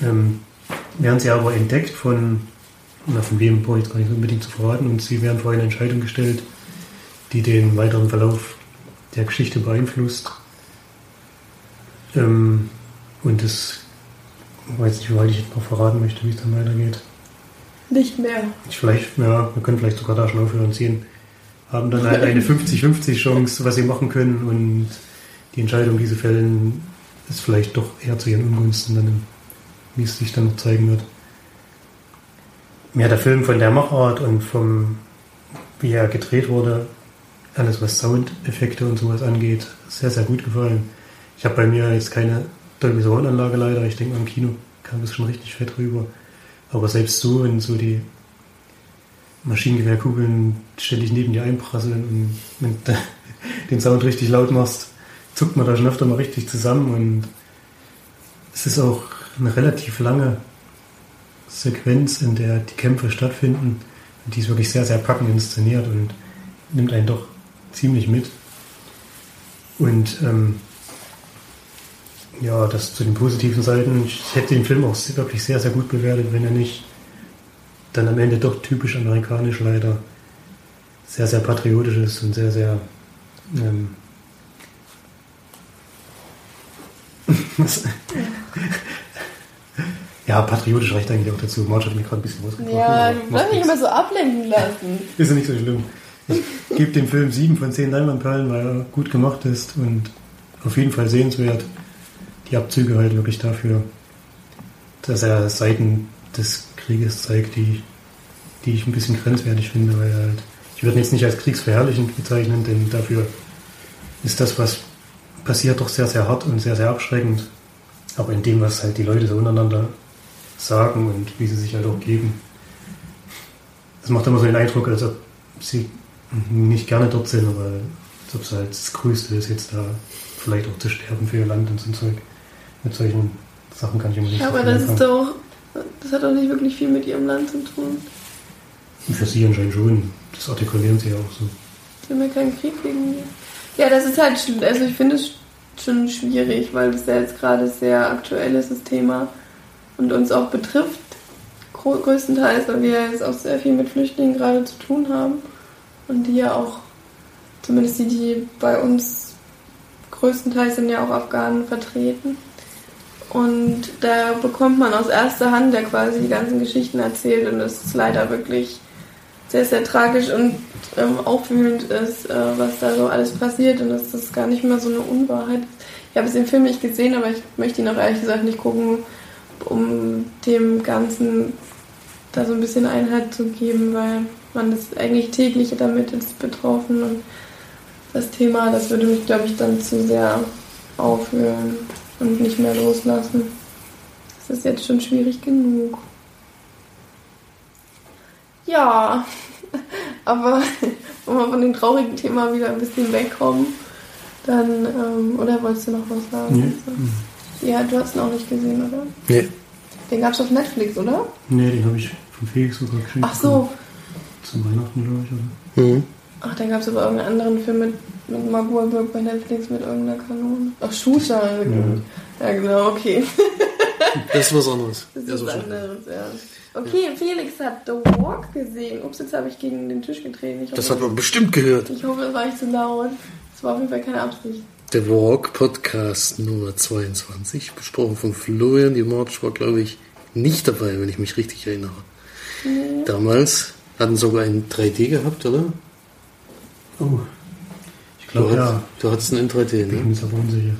ähm, werden sie aber entdeckt von, na, von wem brauche ich jetzt gar nicht unbedingt zu verraten, und sie werden vor eine Entscheidung gestellt, die den weiteren Verlauf der Geschichte beeinflusst. Ähm, und das, ich weiß nicht, wie weit ich jetzt noch verraten möchte, wie es dann weitergeht. Nicht mehr. Ich vielleicht, ja, wir können vielleicht sogar da schon aufhören und sehen. Haben dann eine eine 50-50 Chance, was sie machen können und die Entscheidung, die sie fällen, ist vielleicht doch eher zu ihren Ungunsten, dann, wie es sich dann noch zeigen wird. Mir hat der Film von der Machart und vom, wie er gedreht wurde, alles was Soundeffekte und sowas angeht, sehr, sehr gut gefallen. Ich habe bei mir jetzt keine Dolby Surround leider, ich denke im Kino kam das schon richtig fett rüber. Aber selbst so, wenn so die Maschinengewehrkugeln ständig neben dir einprasseln und wenn du den Sound richtig laut machst, zuckt man da schon öfter mal richtig zusammen und es ist auch eine relativ lange Sequenz, in der die Kämpfe stattfinden und die ist wirklich sehr, sehr packend inszeniert und nimmt einen doch ziemlich mit. Und ähm, ja, das zu den positiven Seiten. Ich hätte den Film auch wirklich sehr, sehr gut bewertet, wenn er nicht dann am Ende doch typisch amerikanisch leider sehr, sehr patriotisch ist und sehr, sehr ähm, ja, patriotisch reicht eigentlich auch dazu. Marge hat mich gerade ein bisschen rausgebracht. Ja, du darfst mich immer so ablenken lassen. Ist ja nicht so schlimm. Ich gebe dem Film 7 von 10 Leinwandperlen, weil er gut gemacht ist und auf jeden Fall sehenswert. Die Abzüge halt wirklich dafür, dass er Seiten des Krieges zeigt, die, die ich ein bisschen grenzwertig finde, weil halt, ich würde ihn jetzt nicht als kriegsverherrlichend bezeichnen, denn dafür ist das, was passiert, doch sehr, sehr hart und sehr, sehr abschreckend. Aber in dem, was halt die Leute so untereinander sagen und wie sie sich halt auch geben, das macht immer so den Eindruck, als ob sie nicht gerne dort sind, aber als ob es halt das Größte ist, jetzt da vielleicht auch zu sterben für ihr Land und so ein Zeug. Mit solchen Sachen kann ich immer nicht Ja, so aber das ist doch. Das hat doch nicht wirklich viel mit ihrem Land zu tun. Für sie anscheinend schon. Das artikulieren sie ja auch so. Sie haben ja keinen Krieg gegen die. Ja, das ist halt. Also, ich finde es schon schwierig, weil das ja jetzt gerade sehr aktuell ist, das Thema. Und uns auch betrifft. Größtenteils, weil wir jetzt auch sehr viel mit Flüchtlingen gerade zu tun haben. Und die ja auch. Zumindest die, die bei uns größtenteils sind ja auch Afghanen vertreten. Und da bekommt man aus erster Hand ja quasi die ganzen Geschichten erzählt und es ist leider wirklich sehr, sehr tragisch und ähm, aufwühlend ist, äh, was da so alles passiert und dass das gar nicht mehr so eine Unwahrheit ist. Ich habe es im Film nicht gesehen, aber ich möchte ihn auch ehrlich gesagt nicht gucken, um dem Ganzen da so ein bisschen Einhalt zu geben, weil man ist eigentlich täglich damit ist betroffen und das Thema, das würde mich, glaube ich, dann zu sehr aufhören und nicht mehr loslassen. Das ist jetzt schon schwierig genug. Ja, aber wenn wir von dem traurigen Thema wieder ein bisschen wegkommen, dann, ähm, oder wolltest du noch was sagen? Nee. Ja, du hast ihn auch nicht gesehen, oder? Nee. Den gab es auf Netflix, oder? Nee, den habe ich von Felix sogar geschenkt. Ach so. Zum Weihnachten, glaube ich, oder? Mhm. Ach, dann gab es aber irgendeinen anderen Film mit, mit Mark Wahlberg bei Netflix mit irgendeiner Kanone. Ach, Shooter. Ja, genau, okay. Das ist was anderes. Das Ja, ist so was anderes, ja. Okay, Felix hat The Walk gesehen. Ups, jetzt habe ich gegen den Tisch getreten. Ich hoffe, Das hat man bestimmt gehört. ich hoffe, es war nicht zu laut. Es war auf jeden Fall keine Absicht. Der Walk Podcast Nummer 22, besprochen von Florian. Die March war, glaube ich, nicht dabei, wenn ich mich richtig erinnere. Damals hatten sogar einen 3D gehabt, oder? Oh. Ich Du, glaube, hat- ja. du hattest einen in 3D, Ich bin ne? jetzt aber unsicher.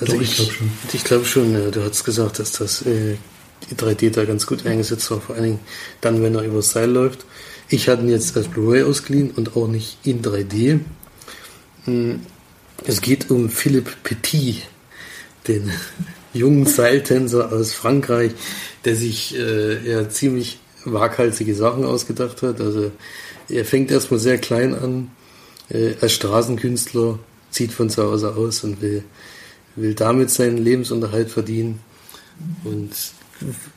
Also Doch, ich ich, glaub schon. Ich glaube schon, ja. Du hast gesagt, dass das äh, die 3D da ganz gut eingesetzt war, vor allen Dingen dann, wenn er übers Seil läuft. Ich hatte ihn jetzt als Blu-ray ausgeliehen und auch nicht in 3D. Hm, Es geht um Philippe Petit, den jungen Seiltänzer aus Frankreich, der sich äh, ja ziemlich waghalsige Sachen ausgedacht hat. Also er fängt erstmal sehr klein an, äh, als Straßenkünstler, zieht von zu Hause aus und will, will damit seinen Lebensunterhalt verdienen. Und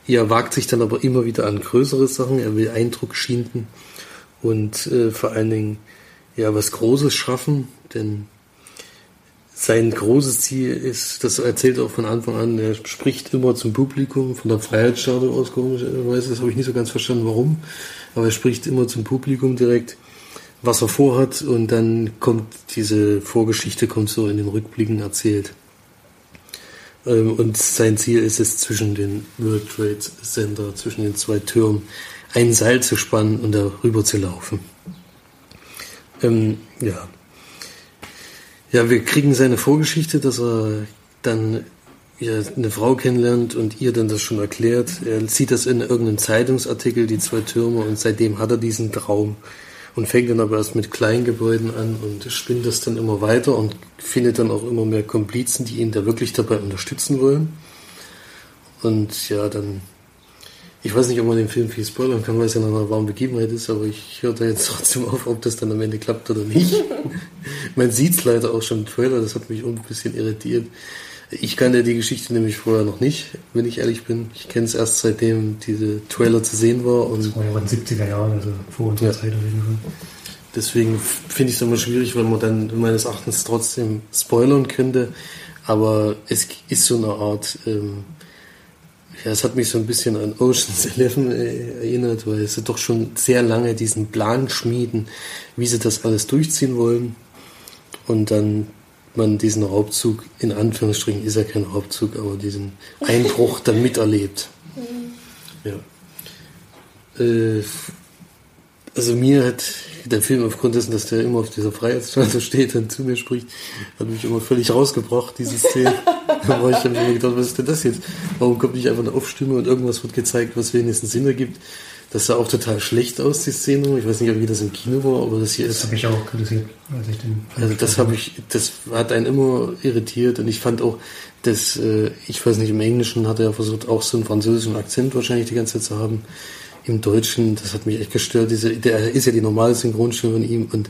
er wagt sich dann aber immer wieder an größere Sachen. Er will Eindruck schinden und äh, vor allen Dingen ja was Großes schaffen, denn sein großes Ziel ist, das erzählt er auch von Anfang an, er spricht immer zum Publikum, von der Freiheitsstatue aus, komischerweise, das habe ich nicht so ganz verstanden, warum, aber er spricht immer zum Publikum direkt, was er vorhat und dann kommt diese Vorgeschichte, kommt so in den Rückblicken erzählt. Ähm, Und sein Ziel ist es, zwischen den World Trade Center, zwischen den zwei Türmen, ein Seil zu spannen und darüber zu laufen. Ähm, ja. Ja, wir kriegen seine Vorgeschichte, dass er dann ja, eine Frau kennenlernt und ihr dann das schon erklärt. Er sieht das in irgendeinem Zeitungsartikel, die zwei Türme, und seitdem hat er diesen Traum und fängt dann aber erst mit Kleingebäuden an und spinnt das dann immer weiter und findet dann auch immer mehr Komplizen, die ihn da wirklich dabei unterstützen wollen. Und ja, dann, ich weiß nicht, ob man den Film viel spoilern kann, weil es ja nach einer warmen Begebenheit ist, aber ich höre da jetzt trotzdem auf, ob das dann am Ende klappt oder nicht. man sieht es leider auch schon im Trailer, das hat mich auch ein bisschen irritiert. Ich kannte die Geschichte nämlich vorher noch nicht, wenn ich ehrlich bin. Ich kenne es erst seitdem diese Trailer zu sehen war und Das war ja in den 70er Jahren, also vor unserer Ja. Zeit auf jeden Fall. Deswegen finde ich es immer schwierig, weil man dann meines Erachtens trotzdem spoilern könnte. Aber es ist so eine Art, ähm, ja, es hat mich so ein bisschen an Ocean's Eleven äh, erinnert, weil sie doch schon sehr lange diesen Plan schmieden, wie sie das alles durchziehen wollen. Und dann man diesen Raubzug, in Anführungsstrichen ist ja kein Raubzug, aber diesen Einbruch dann miterlebt. Ja. Äh, also mir hat der Film aufgrund dessen, dass der immer auf dieser Freiheitsstatue steht und zu mir spricht, hat mich immer völlig rausgebracht, diese Szene. da war ich dann immer gedacht, was ist denn das jetzt? Warum kommt nicht einfach eine Aufstimme und irgendwas wird gezeigt, was wenigstens Sinn ergibt? Das sah auch total schlecht aus, die Szene. Ich weiß nicht, wie das im Kino war, aber das hier Das ist habe ich auch kritisiert, als ich den also das habe ich, das hat einen immer irritiert und ich fand auch, dass, äh, ich weiß nicht, im Englischen hat er ja versucht, auch so einen französischen Akzent wahrscheinlich die ganze Zeit zu haben. Im Deutschen, das hat mich echt gestört. Diese, der ist ja die normale Synchronstimme von ihm und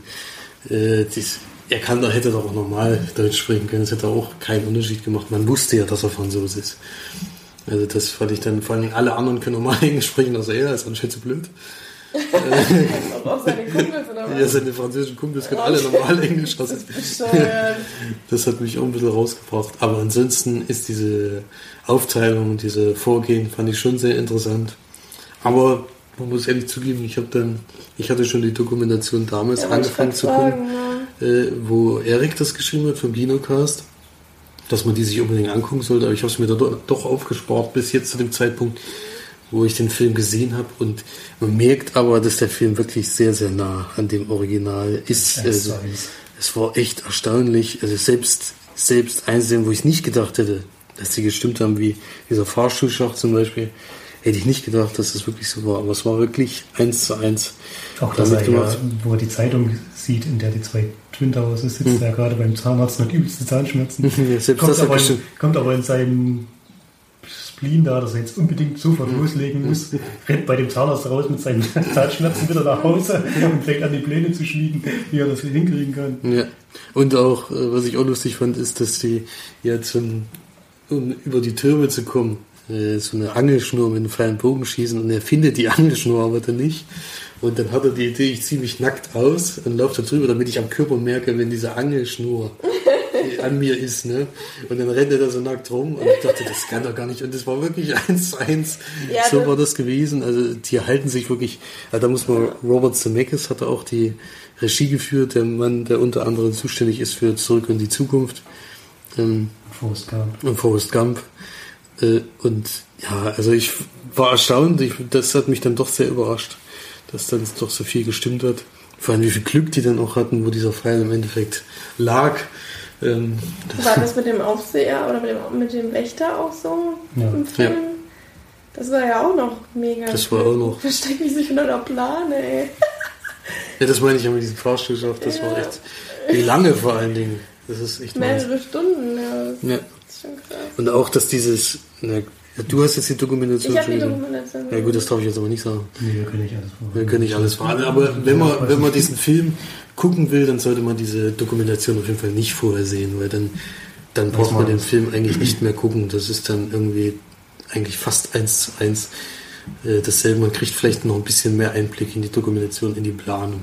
äh, dies, er kann da hätte doch auch normal Deutsch sprechen können. Das hätte auch keinen Unterschied gemacht. Man wusste ja, dass er Franzose ist. Also das fand ich dann, vor allem alle anderen können normal Englisch sprechen, außer er ist anscheinend zu blöd. Auch seine Kumpels oder was? Ja, seine französischen Kumpels können alle normal Englisch. Das das hat mich auch ein bisschen rausgebracht. Aber ansonsten ist diese Aufteilung, diese Vorgehen, fand ich schon sehr interessant. Aber man muss ehrlich zugeben, ich habe dann, ich hatte schon die Dokumentation damals Ja, angefangen zu gucken, fragen, ja. äh, wo Erik das geschrieben hat vom Kinocast, dass man die sich unbedingt angucken sollte. Aber ich habe es mir da doch, aufgespart bis jetzt zu dem Zeitpunkt, wo ich den Film gesehen habe. Und man merkt aber, dass der Film wirklich sehr, sehr nah an dem Original ist. Also, es war echt erstaunlich. Also selbst, selbst einsehen, wo ich nicht gedacht hätte, dass die gestimmt haben, wie dieser Fahrstuhlschacht zum Beispiel, hätte ich nicht gedacht, dass das wirklich so war. Aber es war wirklich eins zu eins. Auch dass er ja, wo er die Zeitung sieht, in der die zwei Twin Towers ist, sitzt er gerade beim Zahnarzt und hat übelste Zahnschmerzen. Ja, selbst kommt, das aber in, kommt aber in seinem Spleen da, dass er jetzt unbedingt sofort loslegen muss, rennt bei dem Zahnarzt raus mit seinen Zahnschmerzen wieder nach Hause und fängt an, die Pläne zu schmieden, wie er das hinkriegen kann. Ja. Und auch, äh, was ich auch lustig fand, ist, dass die jetzt, um über die Türme zu kommen, äh, so eine Angelschnur mit einem freien Bogen schießen und er findet die Angelschnur aber dann nicht. Und dann hat er die Idee, ich ziehe mich nackt aus und laufe da drüber, damit ich am Körper merke, wenn diese Angelschnur äh, an mir ist. Ne? Und dann rennt er da so nackt rum und ich dachte, das kann doch gar nicht. Und das war wirklich eins zu eins. Ja, so das- war das gewesen. Also die halten sich wirklich, ja, da muss man, Robert Zemeckis hatte auch die Regie geführt, der Mann, der unter anderem zuständig ist für Zurück in die Zukunft ähm, Forrest Gump. und Forrest Gump. Äh, und ja, also ich war erstaunt, ich, das hat mich dann doch sehr überrascht, dass dann doch so viel gestimmt hat. Vor allem wie viel Glück die dann auch hatten, wo dieser Pfeil im Endeffekt lag. Ähm, das, War das mit dem Aufseher oder mit dem, mit dem Wächter auch so Ja. im Film? Ja. Das war ja auch noch mega. Das war auch noch- Versteck mich sich unter der Plane, ey. ja, das meine ich ja mit diesem Fahrstuhlschaft, das war Ja. echt, wie lange vor allen Dingen. Das ist echt. Mehrere Stunden, ja. Ja. Ist schon krass. Und auch, dass dieses, na, du hast jetzt die Dokumentation Ich habe die. Dokumentation. Ja gut, das darf ich jetzt aber nicht sagen. Nee, wir können nicht alles Wir vorher. können nicht alles fahren, aber wenn man, wenn man diesen Film gucken will, dann sollte man diese Dokumentation auf jeden Fall nicht vorher sehen, weil dann, dann braucht man den Film eigentlich nicht mehr gucken. Das ist dann irgendwie eigentlich fast eins zu eins äh, dasselbe. Man kriegt vielleicht noch ein bisschen mehr Einblick in die Dokumentation, in die Planung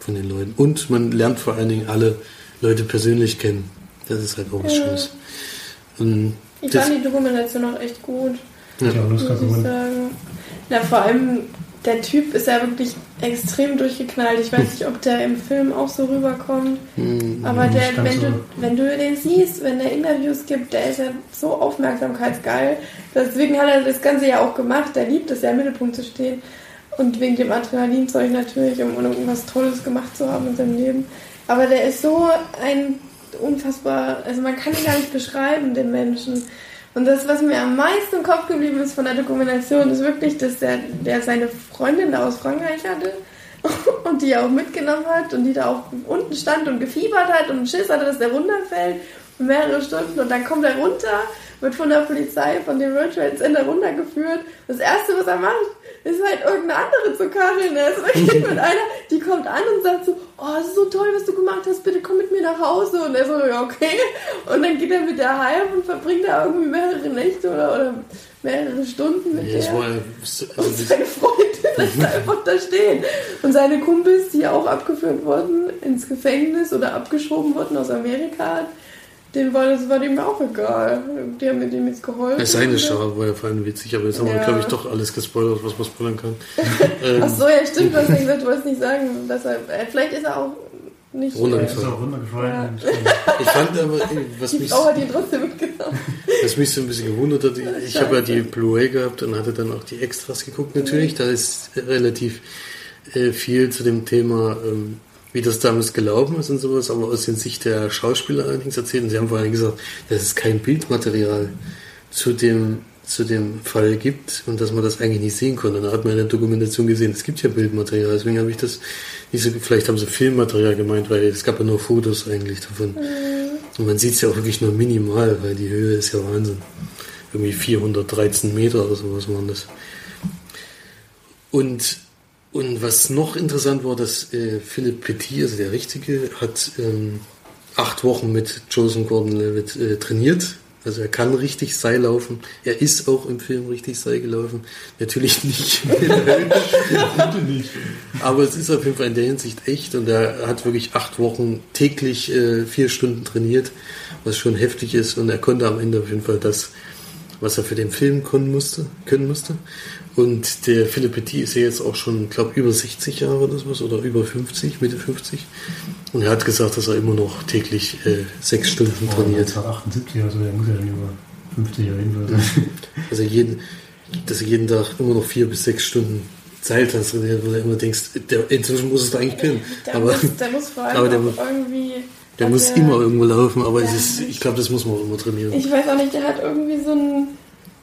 von den Leuten. Und man lernt vor allen Dingen alle Leute persönlich kennen. Das ist halt auch was Ja. Schönes. Und Ich das, fand die Dokumentation auch echt gut, ja Lust muss ich gewonnen. sagen. Na, vor allem, der Typ ist ja wirklich extrem durchgeknallt. Ich weiß nicht, ob der im Film auch so rüberkommt. mh, Aber der, wenn, so. du, wenn du den siehst, wenn der Interviews gibt, der ist ja so aufmerksamkeitsgeil. Deswegen hat er das Ganze ja auch gemacht. Der liebt es ja, im Mittelpunkt zu stehen. Und wegen dem Adrenalinzeug natürlich, um irgendwas Tolles gemacht zu haben in seinem Leben. Aber der ist so ein unfassbar, also man kann ihn gar nicht beschreiben, den Menschen. Und das, was mir am meisten im Kopf geblieben ist von der Dokumentation, ist wirklich, dass der, der seine Freundin da aus Frankreich hatte und die auch mitgenommen hat und die da auch unten stand und gefiebert hat und Schiss hatte, dass der runterfällt für mehrere Stunden und dann kommt er runter, wird von der Polizei von dem World Trade Center runtergeführt. Das erste, was er macht, ist halt irgendeine andere zu kacheln. Er ist wirklich mit einer, die kommt an und sagt so, oh, das ist so toll, was du gemacht hast, bitte komm mit mir nach Hause. Und er so, ja, okay. Und dann geht er mit der heim und verbringt da irgendwie mehrere Nächte oder, oder mehrere Stunden mit ja, der. war, Und also, seine Freundin lässt einfach da stehen. Und seine Kumpels, die auch abgeführt wurden ins Gefängnis oder abgeschoben wurden aus Amerika, denen war das war dem auch egal. Die haben mit dem jetzt geholfen. Es seine Schar war ja vor allem witzig, aber jetzt haben wir, glaube ich, doch alles gespoilert, was man spoilern kann. ähm, Ach so, ja, stimmt, hast ja gesagt, du wolltest nicht sagen, dass er. äh, Vielleicht ist er auch nicht. Runtergefallen. Ist auch runtergefallen. Ja. Ich fand aber, äh, was Die mich, Frau hat ihn trotzdem mitgenommen. was mich so ein bisschen gewundert hat, ich habe ja die Blu-ray gehabt und hatte dann auch die Extras geguckt natürlich. Da ist relativ äh, viel zu dem Thema, ähm, wie das damals gelaufen ist und sowas, aber aus der Sicht der Schauspieler allerdings erzählt. Und sie haben vorhin gesagt, dass es kein Bildmaterial zu dem zu dem Fall gibt und dass man das eigentlich nicht sehen konnte. Da hat man in der Dokumentation gesehen, es gibt ja Bildmaterial, deswegen habe ich das nicht so, vielleicht haben sie Filmmaterial gemeint, weil es gab ja nur Fotos eigentlich davon. Und man sieht es ja auch wirklich nur minimal, weil die Höhe ist ja Wahnsinn. Irgendwie 413 Meter oder sowas waren das. Und, und was noch interessant war, dass äh, Philipp Petit, also der Richtige, hat ähm, acht Wochen mit Joseph Gordon-Levitt äh, trainiert. Also er kann richtig Seil laufen. Er ist auch im Film richtig Seil gelaufen. Natürlich nicht. Aber es ist auf jeden Fall in der Hinsicht echt und er hat wirklich acht Wochen täglich äh, vier Stunden trainiert, was schon heftig ist und er konnte am Ende auf jeden Fall das, was er für den Film können musste, können musste. Und der Philipp Petit ist ja jetzt auch schon, glaube über 60 Jahre oder sowas oder über 50, Mitte 50. Und er hat gesagt, dass er immer noch täglich äh, sechs Stunden trainiert. 1978 oder so, der muss ja dann über 50 auf jeden Fall sein. Also jeden, dass er jeden Tag immer noch vier bis sechs Stunden Seiltanz trainiert, wo du immer denkst, der, inzwischen muss es da eigentlich können. Der, Aber muss, der muss vor allem aber der irgendwie. Der muss immer irgendwo laufen, aber es Ja. ist, ich glaube, das muss man auch immer trainieren. Ich weiß auch nicht, der hat irgendwie so ein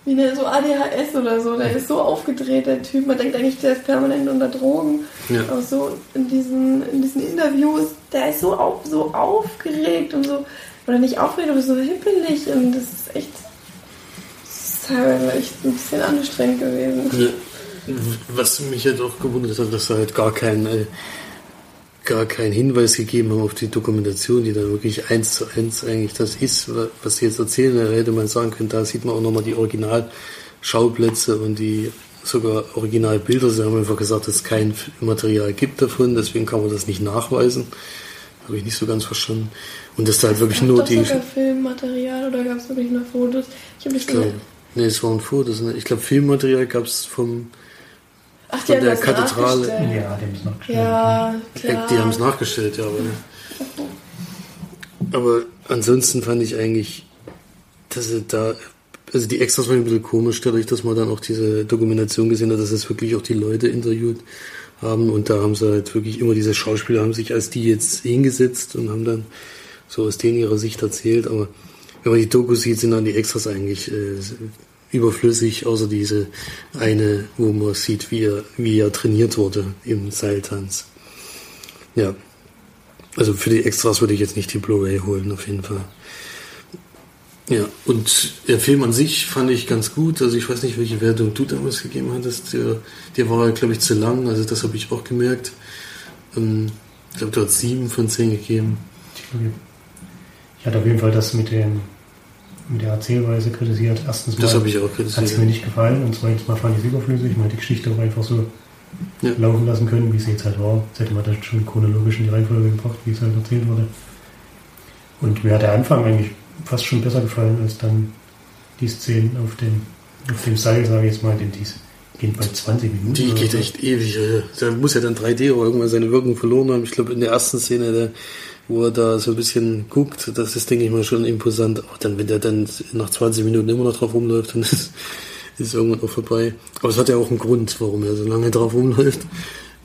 wie eine, so ADHS oder so. Der ist so aufgedreht, der Typ. Man denkt eigentlich, der ist permanent unter Drogen. Ja. Auch so in diesen, in diesen Interviews, der ist so, auf, so aufgeregt und so, oder nicht aufgeregt, aber so hippelig. Und das ist echt, das ist teilweise echt ein bisschen anstrengend gewesen. Ja. Was mich halt auch gewundert hat, dass er halt gar keinen äh, gar keinen Hinweis gegeben haben auf die Dokumentation, die dann wirklich eins zu eins eigentlich das ist, wa- was sie jetzt erzählen. Da hätte man sagen können, da sieht man auch nochmal die Originalschauplätze und die sogar Originalbilder. Sie haben einfach gesagt, dass es kein Material gibt davon, deswegen kann man das nicht nachweisen. Habe ich nicht so ganz verstanden. Und dass da halt wirklich nur die. sogar Filmmaterial oder gab es wirklich nur Fotos? Ich habe das Ich glaube, nee, es waren Fotos. Ne? Ich glaube, Filmmaterial gab es vom Ach, von haben der Kathedrale. nachgestellt. Ja, die haben es noch gestellt. Ja, klar. Die haben es nachgestellt, ja, aber. Aber ansonsten fand ich eigentlich, dass er da, also die Extras waren ein bisschen komisch, dadurch, dass man dann auch diese Dokumentation gesehen hat, dass es wirklich auch die Leute interviewt haben und da haben sie halt wirklich immer diese Schauspieler haben sich als die jetzt hingesetzt und haben dann so aus denen ihrer Sicht erzählt, aber wenn man die Doku sieht, sind dann die Extras eigentlich äh, überflüssig, außer diese eine, wo man sieht, wie er, wie er trainiert wurde im Seiltanz. Ja. Also für die Extras würde ich jetzt nicht die Blu-ray holen, auf jeden Fall. Ja, und der Film an sich fand ich ganz gut. Also ich weiß nicht, welche Wertung du damals gegeben hattest. Der, der war, glaube ich, zu lang. Also das habe ich auch gemerkt. Ähm, ich glaube, du hast sieben von zehn gegeben. Ich hatte auf jeden Fall das mit, dem, mit der Erzählweise kritisiert. Erstens Das habe ich auch hat es kritisiert. mir nicht gefallen und zweitens mal fand ich es überflüssig. Man hätte die Geschichte auch einfach so Ja. laufen lassen können, wie sie jetzt halt war. Jetzt hätte man das schon chronologisch in die Reihenfolge gebracht, wie es halt erzählt wurde. Und mir hat der Anfang eigentlich fast schon besser gefallen als dann die Szenen auf dem, auf dem Seil, sage ich jetzt mal, denn die gehen bei 20 Minuten. Die geht so. echt ewig. Da muss ja dann 3D oder irgendwann seine Wirkung verloren haben. Ich glaube, in der ersten Szene, der, wo er da so ein bisschen guckt, das ist, denke ich mal, schon imposant. Aber dann, wenn der dann nach 20 Minuten immer noch drauf rumläuft, dann ist, ist irgendwann auch vorbei. Aber es hat ja auch einen Grund, warum er so lange drauf rumläuft.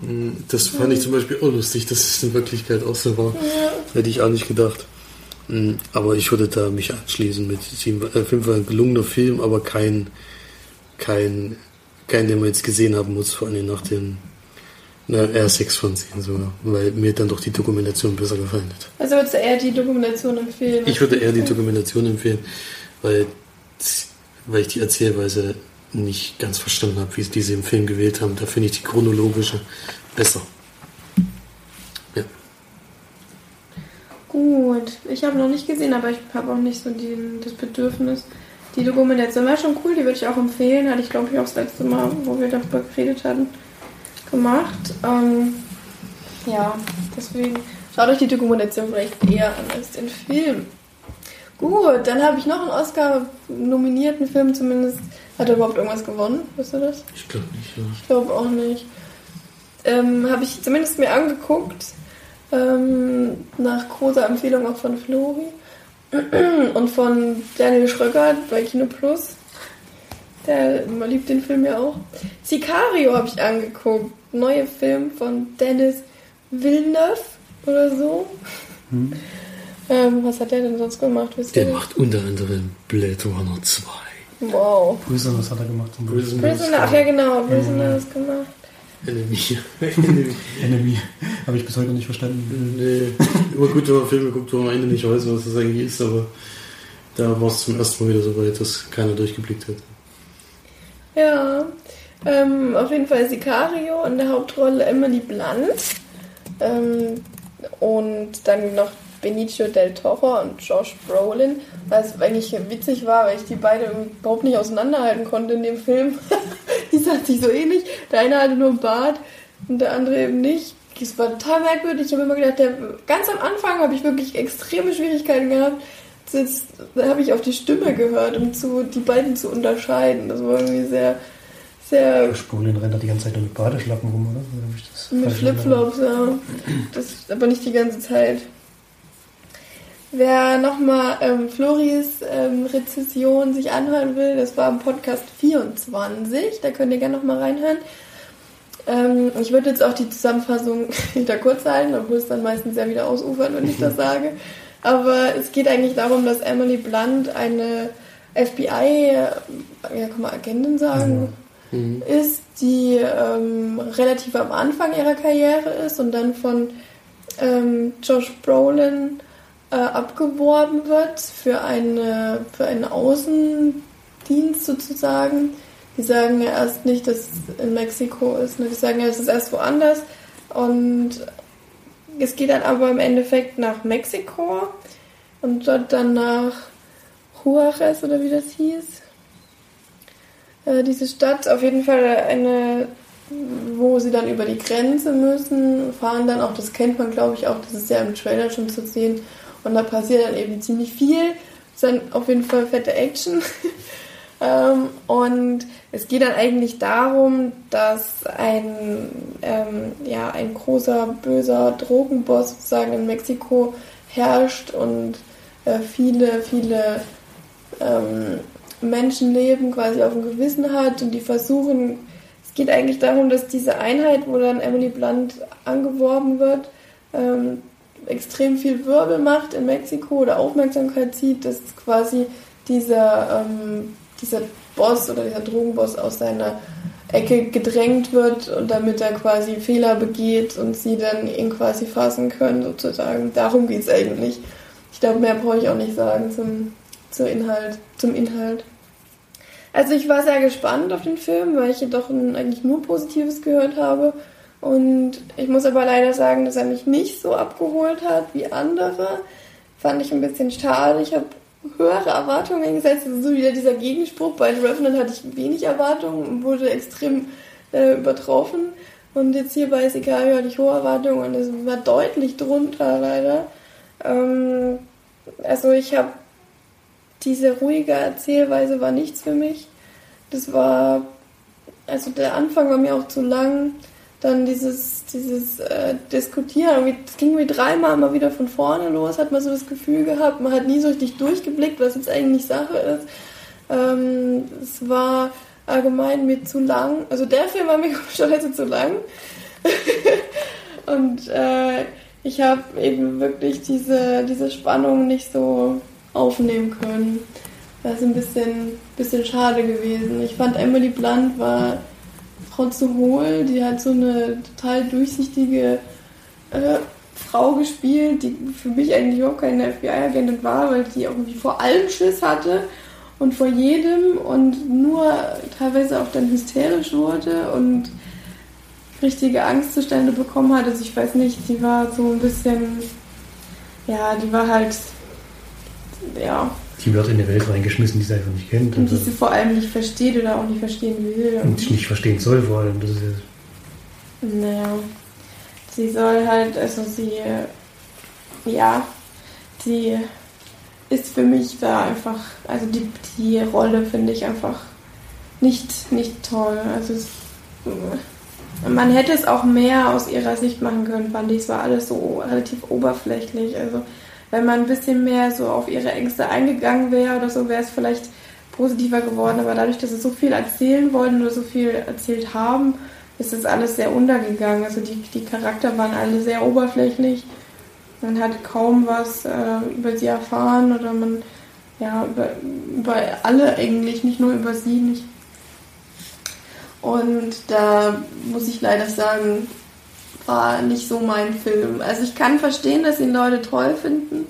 Mm, Das fand ich zum Beispiel auch lustig, dass es in Wirklichkeit auch so war. Hätte ich auch nicht gedacht. Mm, Aber ich würde da mich anschließen mit sieben- äh, Fall ein gelungener Film, aber kein, kein, kein, den man jetzt gesehen haben muss, vor allem nach dem, na, eher 6 von 10 sogar, weil mir dann doch die Dokumentation besser gefallen hat. Also würdest du eher die Dokumentation empfehlen? Ich würde eher die Dokumentation empfehlen, weil, weil ich die Erzählweise nicht ganz verstanden habe, wie sie diese im Film gewählt haben. Da finde ich die chronologische besser. Ja. Gut, ich habe noch nicht gesehen, aber ich habe auch nicht so die, das Bedürfnis. Die Dokumentation war schon cool, die würde ich auch empfehlen. Hatte ich, glaube ich, auch das letzte Mal, wo wir darüber geredet hatten, gemacht. Ähm, ja, deswegen schaut euch die Dokumentation vielleicht eher an als den Film. Gut, dann habe ich noch einen Oscar-nominierten Film zumindest. Hat er überhaupt irgendwas gewonnen? Wisst ihr das? Ich glaube nicht, ja. Ich glaube auch nicht. Ähm, Habe ich zumindest mir angeguckt. Ähm, nach großer Empfehlung auch von Flori. Und von Daniel Schröckert bei Kino Plus. Der man liebt den Film ja auch. Sicario habe ich angeguckt. Neue Film von Dennis Villeneuve oder so. Ähm, was hat der denn sonst gemacht? Wisst ihr Der das? macht unter anderem Blade Runner 2. Wow. Prisoners hat er gemacht. Beispiel. Prisoner, ach ja genau, Prisoner ist gemacht. Enemy. Enemy. Enemy. Habe ich bis heute nicht verstanden. Nee, immer gut, wenn man Filme guckt, wo man am Ende nicht weiß, was das eigentlich ist, aber da war es zum ersten Mal wieder so weit, dass keiner durchgeblickt hat. Ja, ähm, auf jeden Fall Sicario in der Hauptrolle Emily Blunt. Ähm, und dann noch Benicio del Toro und Josh Brolin, was eigentlich witzig war, weil ich die beide überhaupt nicht auseinanderhalten konnte in dem Film. die sahen sich so ähnlich. Der eine hatte nur einen Bart und der andere eben nicht. Es war total merkwürdig. Ich habe immer gedacht, der, ganz am Anfang habe ich wirklich extreme Schwierigkeiten gehabt. Da habe ich auf die Stimme gehört, um zu, die beiden zu unterscheiden. Das war irgendwie sehr, sehr Spulen rennt er die ganze Zeit nur mit Badeschlappen rum, oder? Mit Flipflops, ja. Das aber nicht die ganze Zeit. Wer nochmal ähm, Floris ähm, Rezession sich anhören will, das war im Podcast 24. Da könnt ihr gerne nochmal reinhören. Ähm, ich würde jetzt auch die Zusammenfassung wieder kurz halten, obwohl es dann meistens ja wieder ausufert, wenn ich das sage. Aber es geht eigentlich darum, dass Emily Blunt eine FBI, ja, kann man Agentin sagen, Mhm. ist, die ähm, relativ am Anfang ihrer Karriere ist und dann von ähm, Josh Brolin äh, abgeworben wird für, eine, für einen Außendienst sozusagen. Die sagen ja erst nicht, dass es in Mexiko ist, ne? die sagen ja, es ist erst woanders. Und es geht dann aber im Endeffekt nach Mexiko und dort dann nach Juarez oder wie das hieß. Äh, diese Stadt, auf jeden Fall eine, wo sie dann über die Grenze müssen, fahren dann auch, das kennt man glaube ich auch, das ist ja im Trailer schon zu sehen. Und da passiert dann eben ziemlich viel. Es ist dann auf jeden Fall fette Action. ähm, und es geht dann eigentlich darum, dass ein, ähm, ja, ein großer, böser Drogenboss sozusagen in Mexiko herrscht und äh, viele, viele ähm, Menschenleben quasi auf dem Gewissen hat und die versuchen, es geht eigentlich darum, dass diese Einheit, wo dann Emily Blunt angeworben wird, ähm, extrem viel Wirbel macht in Mexiko oder Aufmerksamkeit zieht, dass quasi dieser, ähm, dieser Boss oder dieser Drogenboss aus seiner Ecke gedrängt wird und damit er quasi Fehler begeht und sie dann ihn quasi fassen können, sozusagen. Darum geht es eigentlich. Ich glaube, mehr brauche ich auch nicht sagen zum, zum Inhalt, zum Inhalt. Also ich war sehr gespannt auf den Film, weil ich jedoch eigentlich nur Positives gehört habe. Und ich muss aber leider sagen, dass er mich nicht so abgeholt hat wie andere. Fand ich ein bisschen schade. Ich habe höhere Erwartungen gesetzt. Also so wieder dieser Gegenspruch. Bei Revenant hatte ich wenig Erwartungen und wurde extrem äh, übertroffen. Und jetzt hier bei Sicario hatte ich hohe Erwartungen und es war deutlich drunter leider. Ähm, also ich habe diese ruhige Erzählweise war nichts für mich. Das war, also der Anfang war mir auch zu lang. Dann dieses, dieses äh, Diskutieren, es ging wie dreimal mal wieder von vorne los, hat man so das Gefühl gehabt, man hat nie so richtig durchgeblickt, was jetzt eigentlich Sache ist. Ähm, es war allgemein mir zu lang, also der Film war mir komischerweise zu lang. Und äh, ich habe eben wirklich diese, diese Spannung nicht so aufnehmen können. Das ist ein bisschen, bisschen schade gewesen. Ich fand Emily Blunt war Zu hohl, die hat so eine total durchsichtige äh, Frau gespielt, die für mich eigentlich überhaupt keine FBI-Agentin war, weil die irgendwie vor allem Schiss hatte und vor jedem und nur teilweise auch dann hysterisch wurde und richtige Angstzustände bekommen hat. Also ich weiß nicht, die war so ein bisschen, ja, die war halt, ja. Die wird in eine Welt reingeschmissen, die sie einfach nicht kennt. Und die sie vor allem nicht versteht oder auch nicht verstehen will. Und nicht verstehen soll vor allem. Das ist ja naja. Sie soll halt, also sie, ja, sie ist für mich da einfach, also die, die Rolle finde ich einfach nicht, nicht toll. Also es, man hätte es auch mehr aus ihrer Sicht machen können, fand ich. Es war alles so relativ oberflächlich. Also wenn man ein bisschen mehr so auf ihre Ängste eingegangen wäre oder so, wäre es vielleicht positiver geworden. Aber dadurch, dass sie so viel erzählen wollten oder so viel erzählt haben, ist das alles sehr untergegangen. Also die, die Charakter waren alle sehr oberflächlich. Man hat kaum was äh, über sie erfahren oder man, ja, über, über alle eigentlich, nicht nur über sie nicht. Und da muss ich leider sagen, war nicht so mein Film. Also ich kann verstehen, dass ihn Leute toll finden.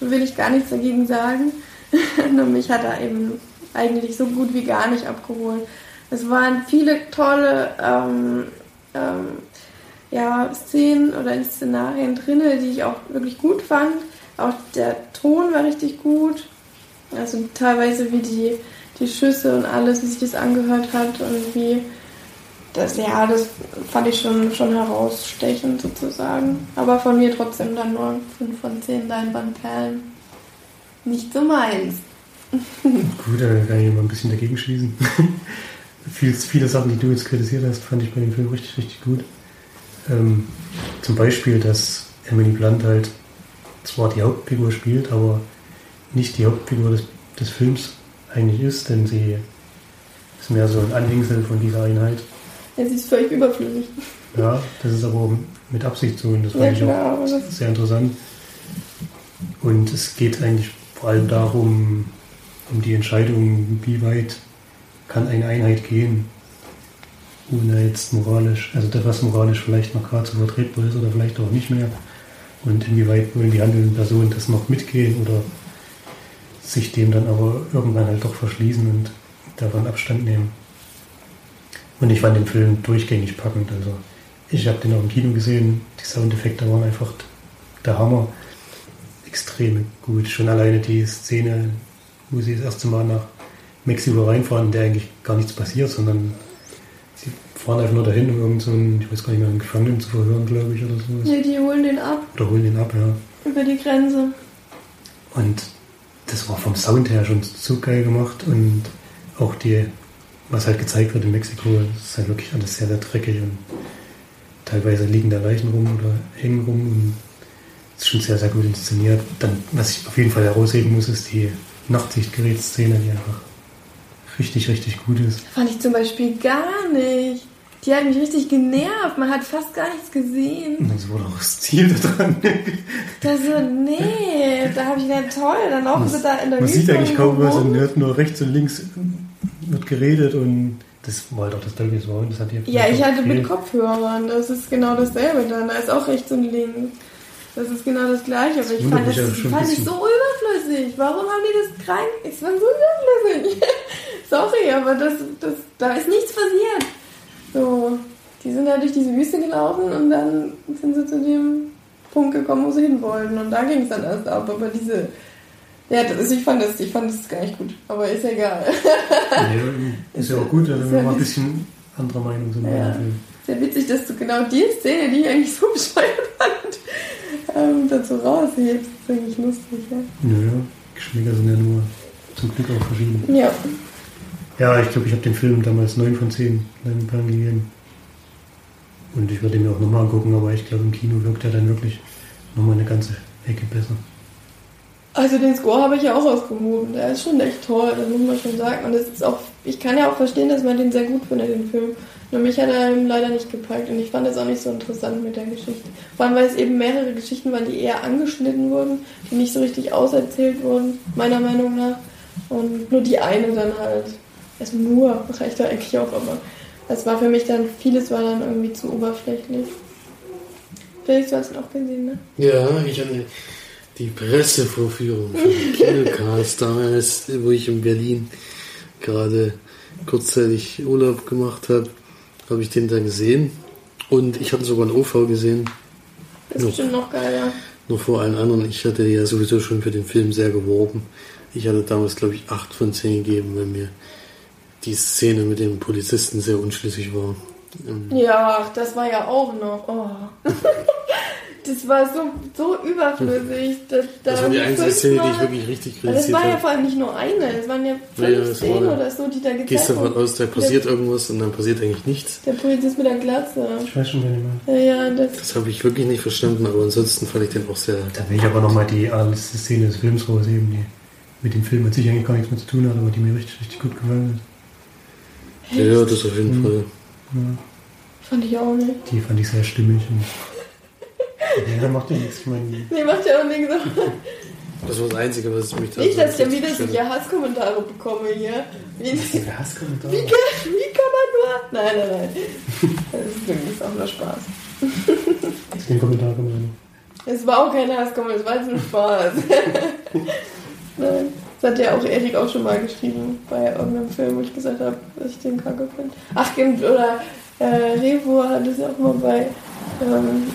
Da will ich gar nichts dagegen sagen. Nur mich hat er eben eigentlich so gut wie gar nicht abgeholt. Es waren viele tolle ähm, ähm, ja, Szenen oder Szenarien drin, die ich auch wirklich gut fand. Auch der Ton war richtig gut. Also teilweise wie die, die Schüsse und alles, wie sich das angehört hat und wie das, ja, das fand ich schon, schon herausstechend sozusagen. Aber von mir trotzdem dann nur 5 von 10 Leinwandperlen. Nicht so meins. Gut, dann kann ich mal ein bisschen dagegen schließen. viele, viele Sachen, die du jetzt kritisiert hast, fand ich bei dem Film richtig, richtig gut. Ähm, zum Beispiel, dass Emily Blunt halt zwar die Hauptfigur spielt, aber nicht die Hauptfigur des, des Films eigentlich ist, denn sie ist mehr so ein Anhängsel von dieser Einheit. Sie ist völlig überflüssig. Ja, das ist aber mit Absicht so und das fand Ja, ich klar, auch aber das- sehr interessant. Und es geht eigentlich vor allem darum, um die Entscheidung, wie weit kann eine Einheit gehen, ohne jetzt moralisch, also das, was moralisch vielleicht noch gerade so vertretbar ist oder vielleicht auch nicht mehr. Und inwieweit wollen die handelnden Personen das noch mitgehen oder sich dem dann aber irgendwann halt doch verschließen und davon Abstand nehmen. Und ich fand den Film durchgängig packend. Also ich habe den auch im Kino gesehen. Die Soundeffekte waren einfach der Hammer. Extrem gut. Schon alleine die Szene, wo sie das erste Mal nach Mexiko reinfahren, in der eigentlich gar nichts passiert, sondern sie fahren einfach nur dahin, um irgendeinen, so ich weiß gar nicht mehr, einen Gefangenen zu verhören, glaube ich, oder so. Nee, die holen den ab Oder holen ihn ab, ja. über die Grenze. Und das war vom Sound her schon so geil gemacht und auch die, was halt gezeigt wird in Mexiko, ist halt wirklich alles sehr, sehr dreckig und teilweise liegen da Leichen rum oder hängen rum und es ist schon sehr, sehr gut inszeniert. Dann, was ich auf jeden Fall herausheben muss, ist die Nachtsichtgerätszene, die einfach richtig, richtig gut ist. Fand ich zum Beispiel gar nicht. Die hat mich richtig genervt. Man hat fast gar nichts gesehen. Und das wurde auch das Ziel da dran. Da so, nee, da habe ich gedacht, toll, dann laufen sie da in der Man Wüste sieht eigentlich kaum was und hört nur rechts und links wird geredet und das war halt auch das Dolby Surround, das hat ihr Ja, ich hatte mit. Kopfhörern, das ist genau dasselbe dann. Da ist auch rechts und links. Das ist genau das gleiche, aber ich wundert fand das, fand ich so überflüssig. Warum haben die das krank? Ich fand so überflüssig. Sorry, aber das, das, da ist nichts passiert. So, die sind da durch diese Wüste gelaufen und dann sind sie zu dem Punkt gekommen, wo sie hin wollten. Und da ging es dann erst ab. Aber diese, ja, das ich fand das, ich fand das gar nicht gut. Aber ist ja egal. Nee, ist ja auch gut, wenn wir ja mal ein bisschen anderer Meinung sind. Ja. Sehr witzig, dass du genau die Szene, die ich eigentlich so bescheuert fand, ähm, dazu raushebst. Das ist eigentlich lustig, ja. Nö, Geschmäcker sind ja nur zum Glück auch verschieden. Ja, Ja, ich glaube, ich habe den Film damals 9 von 10 Leinwandperlen gegeben. Und ich würde ihn mir auch nochmal angucken, aber ich glaube, im Kino wirkt er dann wirklich nochmal eine ganze Ecke besser. Also den Score habe ich ja auch ausgehoben. Der ist schon echt toll, das muss man schon sagen. Und es ist auch, ich kann ja auch verstehen, dass man den sehr gut findet, den Film. Nur mich hat er leider nicht gepackt und ich fand es auch nicht so interessant mit der Geschichte. Vor allem, weil es eben mehrere Geschichten waren, die eher angeschnitten wurden, die nicht so richtig auserzählt wurden, meiner Meinung nach. Und nur die eine dann halt. Also nur, reicht ja eigentlich auch, aber es war für mich dann, vieles war dann irgendwie zu oberflächlich. Felix, du hast ihn auch gesehen, ne? Ja, ich hatte die Pressevorführung für den Kinocast damals, wo ich in Berlin gerade kurzzeitig Urlaub gemacht habe, habe ich den da gesehen. Und ich hatte sogar ein OV gesehen, Das ist Ja. bestimmt noch geil, ja. noch vor allen anderen. Ich hatte ja sowieso schon für den Film sehr geworben. Ich hatte damals, glaube ich, 8 von 10 gegeben, weil mir die Szene mit dem Polizisten sehr unschlüssig war. Ähm, Ja, das war ja auch noch. Oh. das war so, so überflüssig. Das, Das war die einzige Szene, die ich wirklich richtig Aber Das kritisiert war ja habe. vor allem nicht nur eine, es waren ja fünf Ja, das Szenen war- oder so, die da Gehst gezeigt davon wurden. aus, da passiert irgendwas und dann passiert eigentlich nichts. Der Polizist mit der Glatze. Ich weiß schon, meine. Ja, ja, das. Das habe ich wirklich nicht verstanden, aber ansonsten fand ich den auch sehr. Da will ich aber nochmal die allerletzte Szene des Films rausheben, die mit dem Film an sich eigentlich gar nichts mehr zu tun hat, aber die mir richtig, richtig gut gefallen Ja, ja, das auf jeden Mhm. Fall. hat. Ja, Fand ich auch nicht. die fand ich sehr stimmig. Und ja, macht ja nichts. Ich meine, Nee, macht ja auch nichts. Das war das Einzige, was mich da Nicht, dass ich dann so wieder solche Hasskommentare bekomme hier. Wie, wie, wer hasst Kommentare? kann, wie kann man nur. Nein, nein, nein. Das ist wirklich auch nur Spaß. Den Kommentar kommt rein. Es war auch kein Hasskommentar, es war jetzt nur Spaß. Nein. Das hat ja auch Erik auch schon mal geschrieben bei irgendeinem Film, wo ich gesagt habe, dass ich den kacke finde. Ach, oder äh, Revo hat es ja auch mal bei ähm,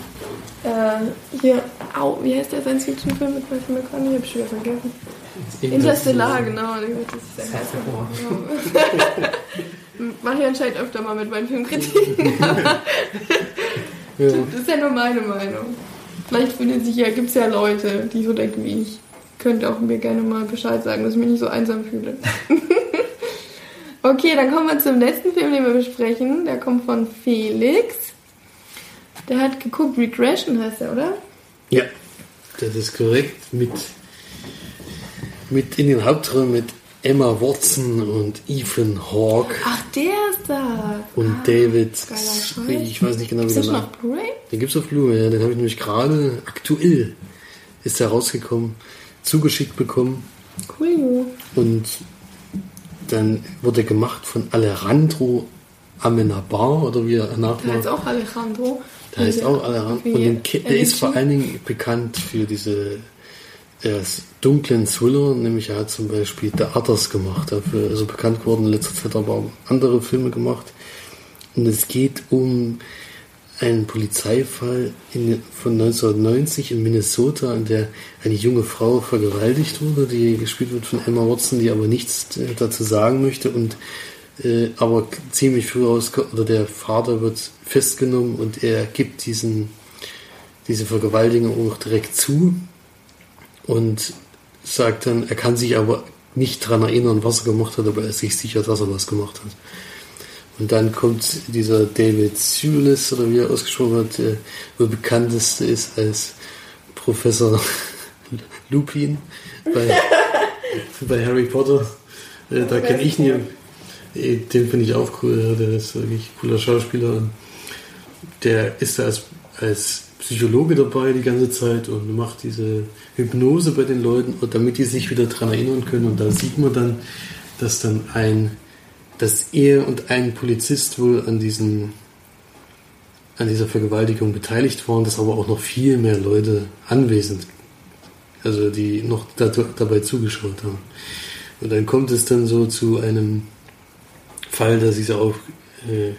äh, hier, au, wie heißt der Science-Fiction-Film mit Matthew McConaughey? Hab ich schon wieder vergessen. Interstellar, genau. Das ist der Geist. Mach ich anscheinend öfter mal mit meinen Filmkritiken. Ja. Das ist ja nur meine Meinung. Vielleicht findet sich ja, gibt es ja Leute, die so denken wie ich. Könnt auch mir gerne mal Bescheid sagen, dass ich mich nicht so einsam fühle. okay, dann kommen wir zum letzten Film, den wir besprechen. Der kommt von Felix. Der hat geguckt, Regression heißt er, oder? Ja, das ist korrekt. Mit, mit in den Hauptrollen mit Emma Watson und Ethan Hawke Ach, der ist da. und Ah, David. Ich weiß nicht genau, wie Ist der Name. Den gibt's auf Blu-ray, ja. Den habe ich nämlich gerade aktuell ist der rausgekommen, zugeschickt bekommen. Cool. Und dann wurde gemacht von Alejandro Amenabar oder wie er Der nachmacht. heißt auch Alejandro. Der heißt auch. Wie Und den, der ist vor allen Dingen bekannt für diese äh, dunklen Thriller, nämlich er hat zum Beispiel The Others gemacht, dafür also bekannt geworden in letzter Zeit, aber auch andere Filme gemacht. Und es geht um einen Polizeifall in, von 1990 in Minnesota, in der eine junge Frau vergewaltigt wurde, die gespielt wird von Emma Watson, die aber nichts äh, dazu sagen möchte und äh, aber ziemlich früh rauskommt, oder der Vater wird festgenommen und er gibt diesen, diese Vergewaltigung auch direkt zu und sagt dann, er kann sich aber nicht daran erinnern, was er gemacht hat, aber er ist sich sicher, dass er was gemacht hat. Und dann kommt dieser David Thewlis, oder wie er ausgesprochen wird, der wohl bekannteste ist als Professor Lupin bei, bei Harry Potter. Äh, da kenne ich nie. Äh, Den finde ich auch cool, ja, der ist wirklich ein cooler Schauspieler. Und der ist da als, als Psychologe dabei die ganze Zeit und macht diese Hypnose bei den Leuten, damit die sich wieder dran erinnern können. Und da sieht man dann, dass dann ein, dass er und ein Polizist wohl an diesen an dieser Vergewaltigung beteiligt waren, dass aber auch noch viel mehr Leute anwesend, also die noch da, dabei zugeschaut haben. Und dann kommt es dann so zu einem Fall, dass sich auch äh,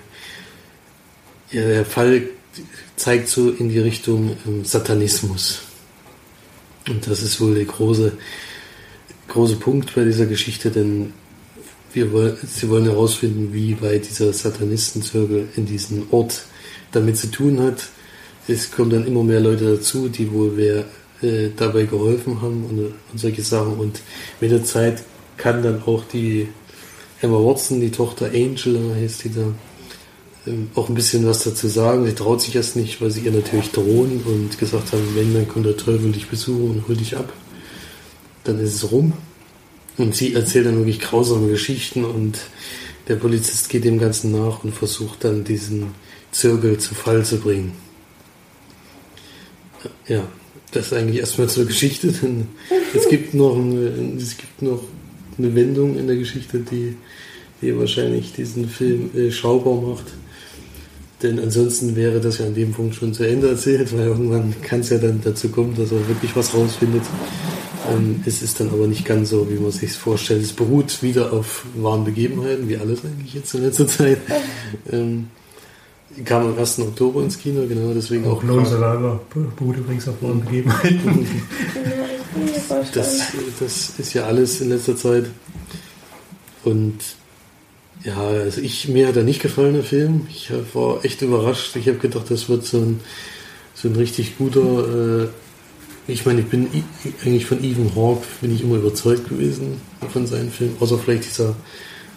ja, der Fall zeigt so in die Richtung ähm, Satanismus. Und das ist wohl der große, große Punkt bei dieser Geschichte, denn wir wollen, sie wollen herausfinden, wie weit dieser Satanistenzirkel in diesem Ort damit zu tun hat. Es kommen dann immer mehr Leute dazu, die wohl wer äh, dabei geholfen haben und, und solche Sachen. Und mit der Zeit kann dann auch die Emma Watson, die Tochter Angela heißt die da, ähm, auch ein bisschen was dazu sagen. Sie traut sich erst nicht, weil sie ihr natürlich drohen und gesagt haben, wenn, dann kommt der Teufel dich besuchen und hol dich ab. Dann ist es rum. Und sie erzählt dann wirklich grausame Geschichten und der Polizist geht dem Ganzen nach und versucht dann diesen Zirkel zu Fall zu bringen. Ja, das ist eigentlich erstmal zur Geschichte, denn es gibt noch es gibt noch eine Wendung in der Geschichte, die, die wahrscheinlich diesen Film äh, schaubar macht. Denn ansonsten wäre das ja an dem Punkt schon zu Ende erzählt, weil irgendwann kann es ja dann dazu kommen, dass er wirklich was rausfindet. Ähm, es ist dann aber nicht ganz so, wie man sich vorstellt. Es beruht wieder auf wahren Begebenheiten, wie alles eigentlich jetzt in letzter Zeit. Ähm, kam am 1. Oktober ins Kino, genau deswegen auch. Auch Lone Survivor beruht übrigens auf wahren Begebenheiten. Das. Das, ist ja alles in letzter Zeit. Und ja, also ich, mir hat er nicht gefallen, der Film. Ich war echt überrascht. Ich habe gedacht, das wird so ein, so ein richtig guter. Äh, ich meine, ich bin eigentlich von Ethan Hawke bin ich immer überzeugt gewesen von seinen Filmen. Außer vielleicht dieser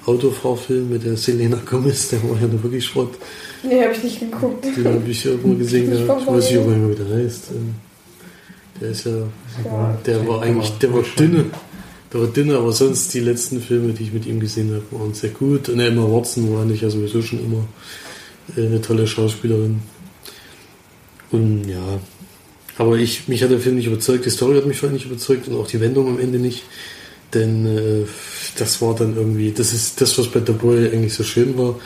Autofahrfilm mit der Selena Gomez, der war ja nur wirklich Schrott. Nee, hab ich nicht geguckt. Den habe ich irgendwo gesehen gehabt. Ich weiß nicht, ob er wieder heißt. Der ist ja Ja. der war eigentlich, der war dünne. Der war dünne, aber sonst die letzten Filme, die ich mit ihm gesehen habe, waren sehr gut. Und Emma Watson war nicht ja sowieso schon immer äh, eine tolle Schauspielerin. Und ja, aber ich, mich hat der Film nicht überzeugt, die Story hat mich vor allem nicht überzeugt und auch die Wendung am Ende nicht. Denn äh, das war dann irgendwie, das ist das, was bei The Boy eigentlich so schön war,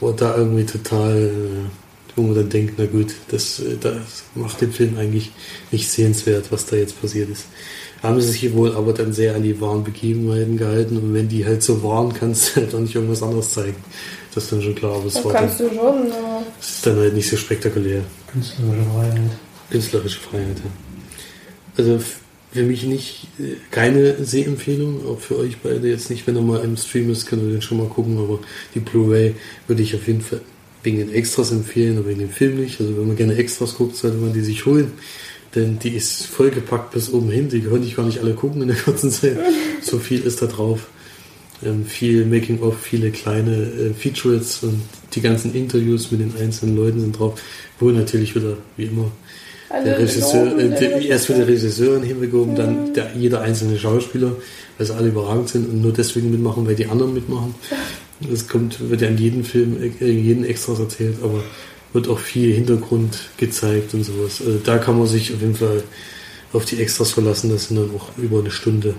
war da irgendwie total, äh, wo man dann denkt, na gut, das, äh, das macht den Film eigentlich nicht sehenswert, was da jetzt passiert ist. Haben sie sich wohl aber dann sehr an die wahren Begebenheiten gehalten und wenn die halt so waren, kannst du halt auch nicht irgendwas anderes zeigen. Das ist dann schon klar, aber es Das war dann, kannst du schon, aber es ist dann halt nicht so spektakulär. Künstlerische Freiheit. Künstlerische Freiheit. Ja. Also für mich nicht äh, keine Sehempfehlung, auch für euch beide jetzt nicht. Wenn er mal im Stream ist, könnt ihr den schon mal gucken, aber die Blu-ray würde ich auf jeden Fall wegen den Extras empfehlen, aber wegen dem Film nicht. Also wenn man gerne Extras guckt, sollte man die sich holen. Denn die ist vollgepackt bis oben hin. Die konnte ich gar nicht alle gucken in der kurzen Zeit. So viel ist da drauf. Ähm, viel Making-of, viele kleine äh, Features und die ganzen Interviews mit den einzelnen Leuten sind drauf. Wo natürlich wieder, wie immer, alle der Regisseur, äh, der, erst wird der Regisseur in den Himmel gehoben, dann der, jeder einzelne Schauspieler, weil sie alle überragend sind und nur deswegen mitmachen, weil die anderen mitmachen. Das kommt, wird ja in jedem Film, äh, in jedem Extras erzählt, aber wird auch viel Hintergrund gezeigt und sowas. Also da kann man sich auf jeden Fall auf die Extras verlassen, das sind dann auch über eine Stunde.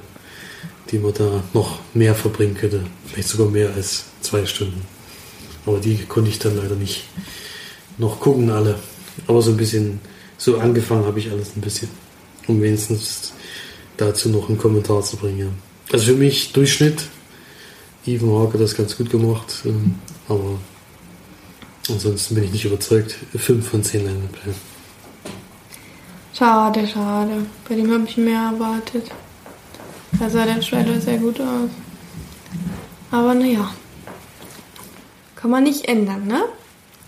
die man da noch mehr verbringen könnte. Vielleicht sogar mehr als zwei Stunden. Aber die konnte ich dann leider nicht noch gucken, alle. Aber so ein bisschen, so angefangen habe ich alles ein bisschen. Um wenigstens dazu noch einen Kommentar zu bringen. Also für mich Durchschnitt. Even Hawke hat das ganz gut gemacht. ähm, Aber ansonsten bin ich nicht überzeugt. 5 von 10 Leinwandperlen. Schade, schade. Bei dem habe ich mehr erwartet. Da sah der Trailer sehr gut aus. Aber naja. Kann man nicht ändern, ne?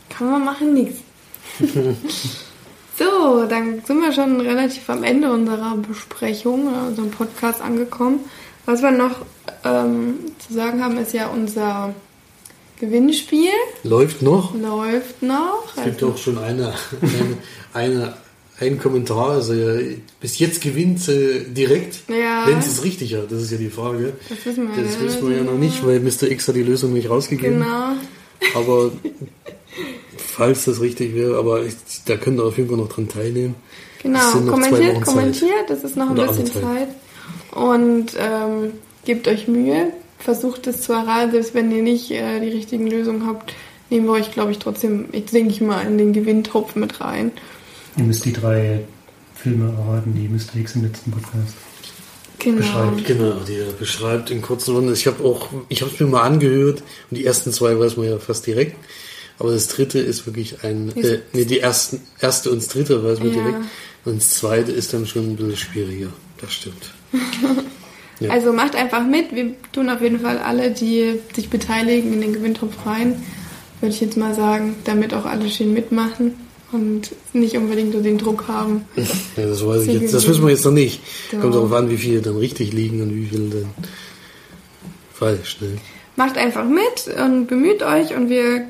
Kann man machen nichts. So, dann sind wir schon relativ am Ende unserer Besprechung, unserem Podcast angekommen. Was wir noch ähm, zu sagen haben, ist ja unser Gewinnspiel. Läuft noch. Läuft noch. Es gibt Also- auch schon eine, eine, eine, einen Kommentar. Also ja, bis jetzt gewinnt äh, direkt. Ja. Wenn es richtig hat, das ist ja die Frage. Das wissen wir, Das ne? wissen wir ja noch nicht, weil Mr. X hat die Lösung nicht rausgegeben. Genau. Aber falls das richtig wäre, aber ich, da könnt ihr auf jeden Fall noch dran teilnehmen. Genau, kommentiert, kommentiert, das ist noch ein Oder bisschen. Zeit. Und ähm, gebt euch Mühe, versucht es zu erraten, selbst wenn ihr nicht äh, die richtigen Lösungen habt, nehmen wir euch, glaube ich, trotzdem, ich denke ich mal, in den Gewinntopf mit rein. Ihr müsst die drei Filme erraten, die Mr. X im letzten Podcast. Genau. Beschreibt. Genau, die er beschreibt in kurzen Runden. Ich habe auch, ich habe es mir mal angehört und die ersten zwei weiß man ja fast direkt. Aber das dritte ist wirklich ein, äh, nee, die ersten, erste und das dritte weiß man Ja. direkt. Und das zweite ist dann schon ein bisschen schwieriger. Das stimmt. Ja. Also macht einfach mit. Wir tun auf jeden Fall alle, die sich beteiligen, in den Gewinntopf rein. Würde ich jetzt mal sagen, damit auch alle schön mitmachen und nicht unbedingt nur den Druck haben. Ja, das weiß ich jetzt. Das wissen wir jetzt noch nicht. Doch. Kommt darauf an, wie viele dann richtig liegen und wie viele dann falsch. Ne? Macht einfach mit und bemüht euch und wir,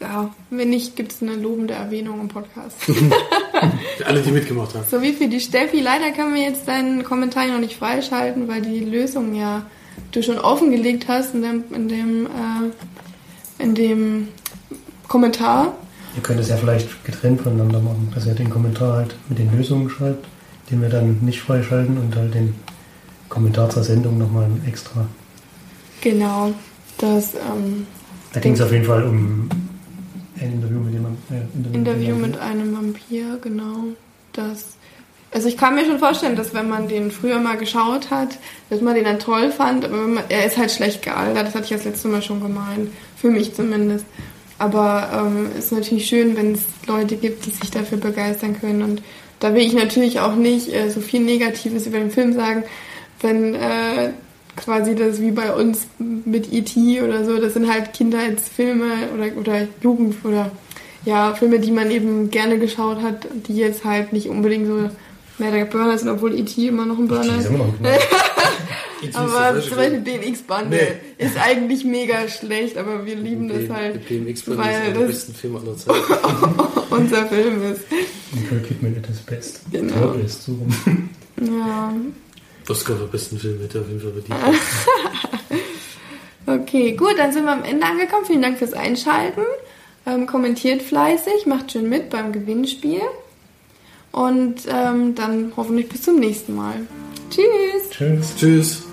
ja, wenn nicht, gibt es eine lobende Erwähnung im Podcast. Alle, die mitgemacht haben. so wie für die Steffi. Leider können wir jetzt deinen Kommentar noch nicht freischalten, weil die Lösung ja du schon offengelegt hast in dem, in dem, äh, in dem Kommentar. Ihr könnt es ja vielleicht getrennt voneinander machen, dass ihr den Kommentar halt mit den Lösungen schreibt, den wir dann nicht freischalten und halt den Kommentar zur Sendung nochmal extra. Genau. Das ähm, Da ging es auf jeden Fall um ein Interview mit jemandem. Äh, Interview jemandem. mit einem Vampir, genau. Das. Also ich kann mir schon vorstellen, dass wenn man den früher mal geschaut hat, dass man den dann toll fand, aber man, er ist halt schlecht gealtert, das hatte ich das letzte Mal schon gemeint, für mich zumindest. Aber ähm, ist natürlich schön, wenn es Leute gibt, die sich dafür begeistern können. Und da will ich natürlich auch nicht äh, so viel Negatives über den Film sagen, wenn äh, quasi das wie bei uns mit E.T. oder so, das sind halt Kindheitsfilme oder, oder Jugend oder ja, Filme, die man eben gerne geschaut hat, die jetzt halt nicht unbedingt so mehr der Burner sind, obwohl E.T. immer noch ein Burner Die ist. Aber zum Beispiel DNX-Bande Nee. ist eigentlich mega schlecht, aber wir lieben das halt, BMX ist der das besten Filme aller Zeiten. unser Film ist. Nicole Kidman at his best. Genau. Best, so rum. Ja, Oscar für besten Film hätte auf jeden Fall verdient. okay, gut, dann sind wir am Ende angekommen. Vielen Dank fürs Einschalten. Ähm, kommentiert fleißig, macht schön mit beim Gewinnspiel. Und ähm, dann hoffentlich bis zum nächsten Mal. Tschüss! Tschüss. Tschüss.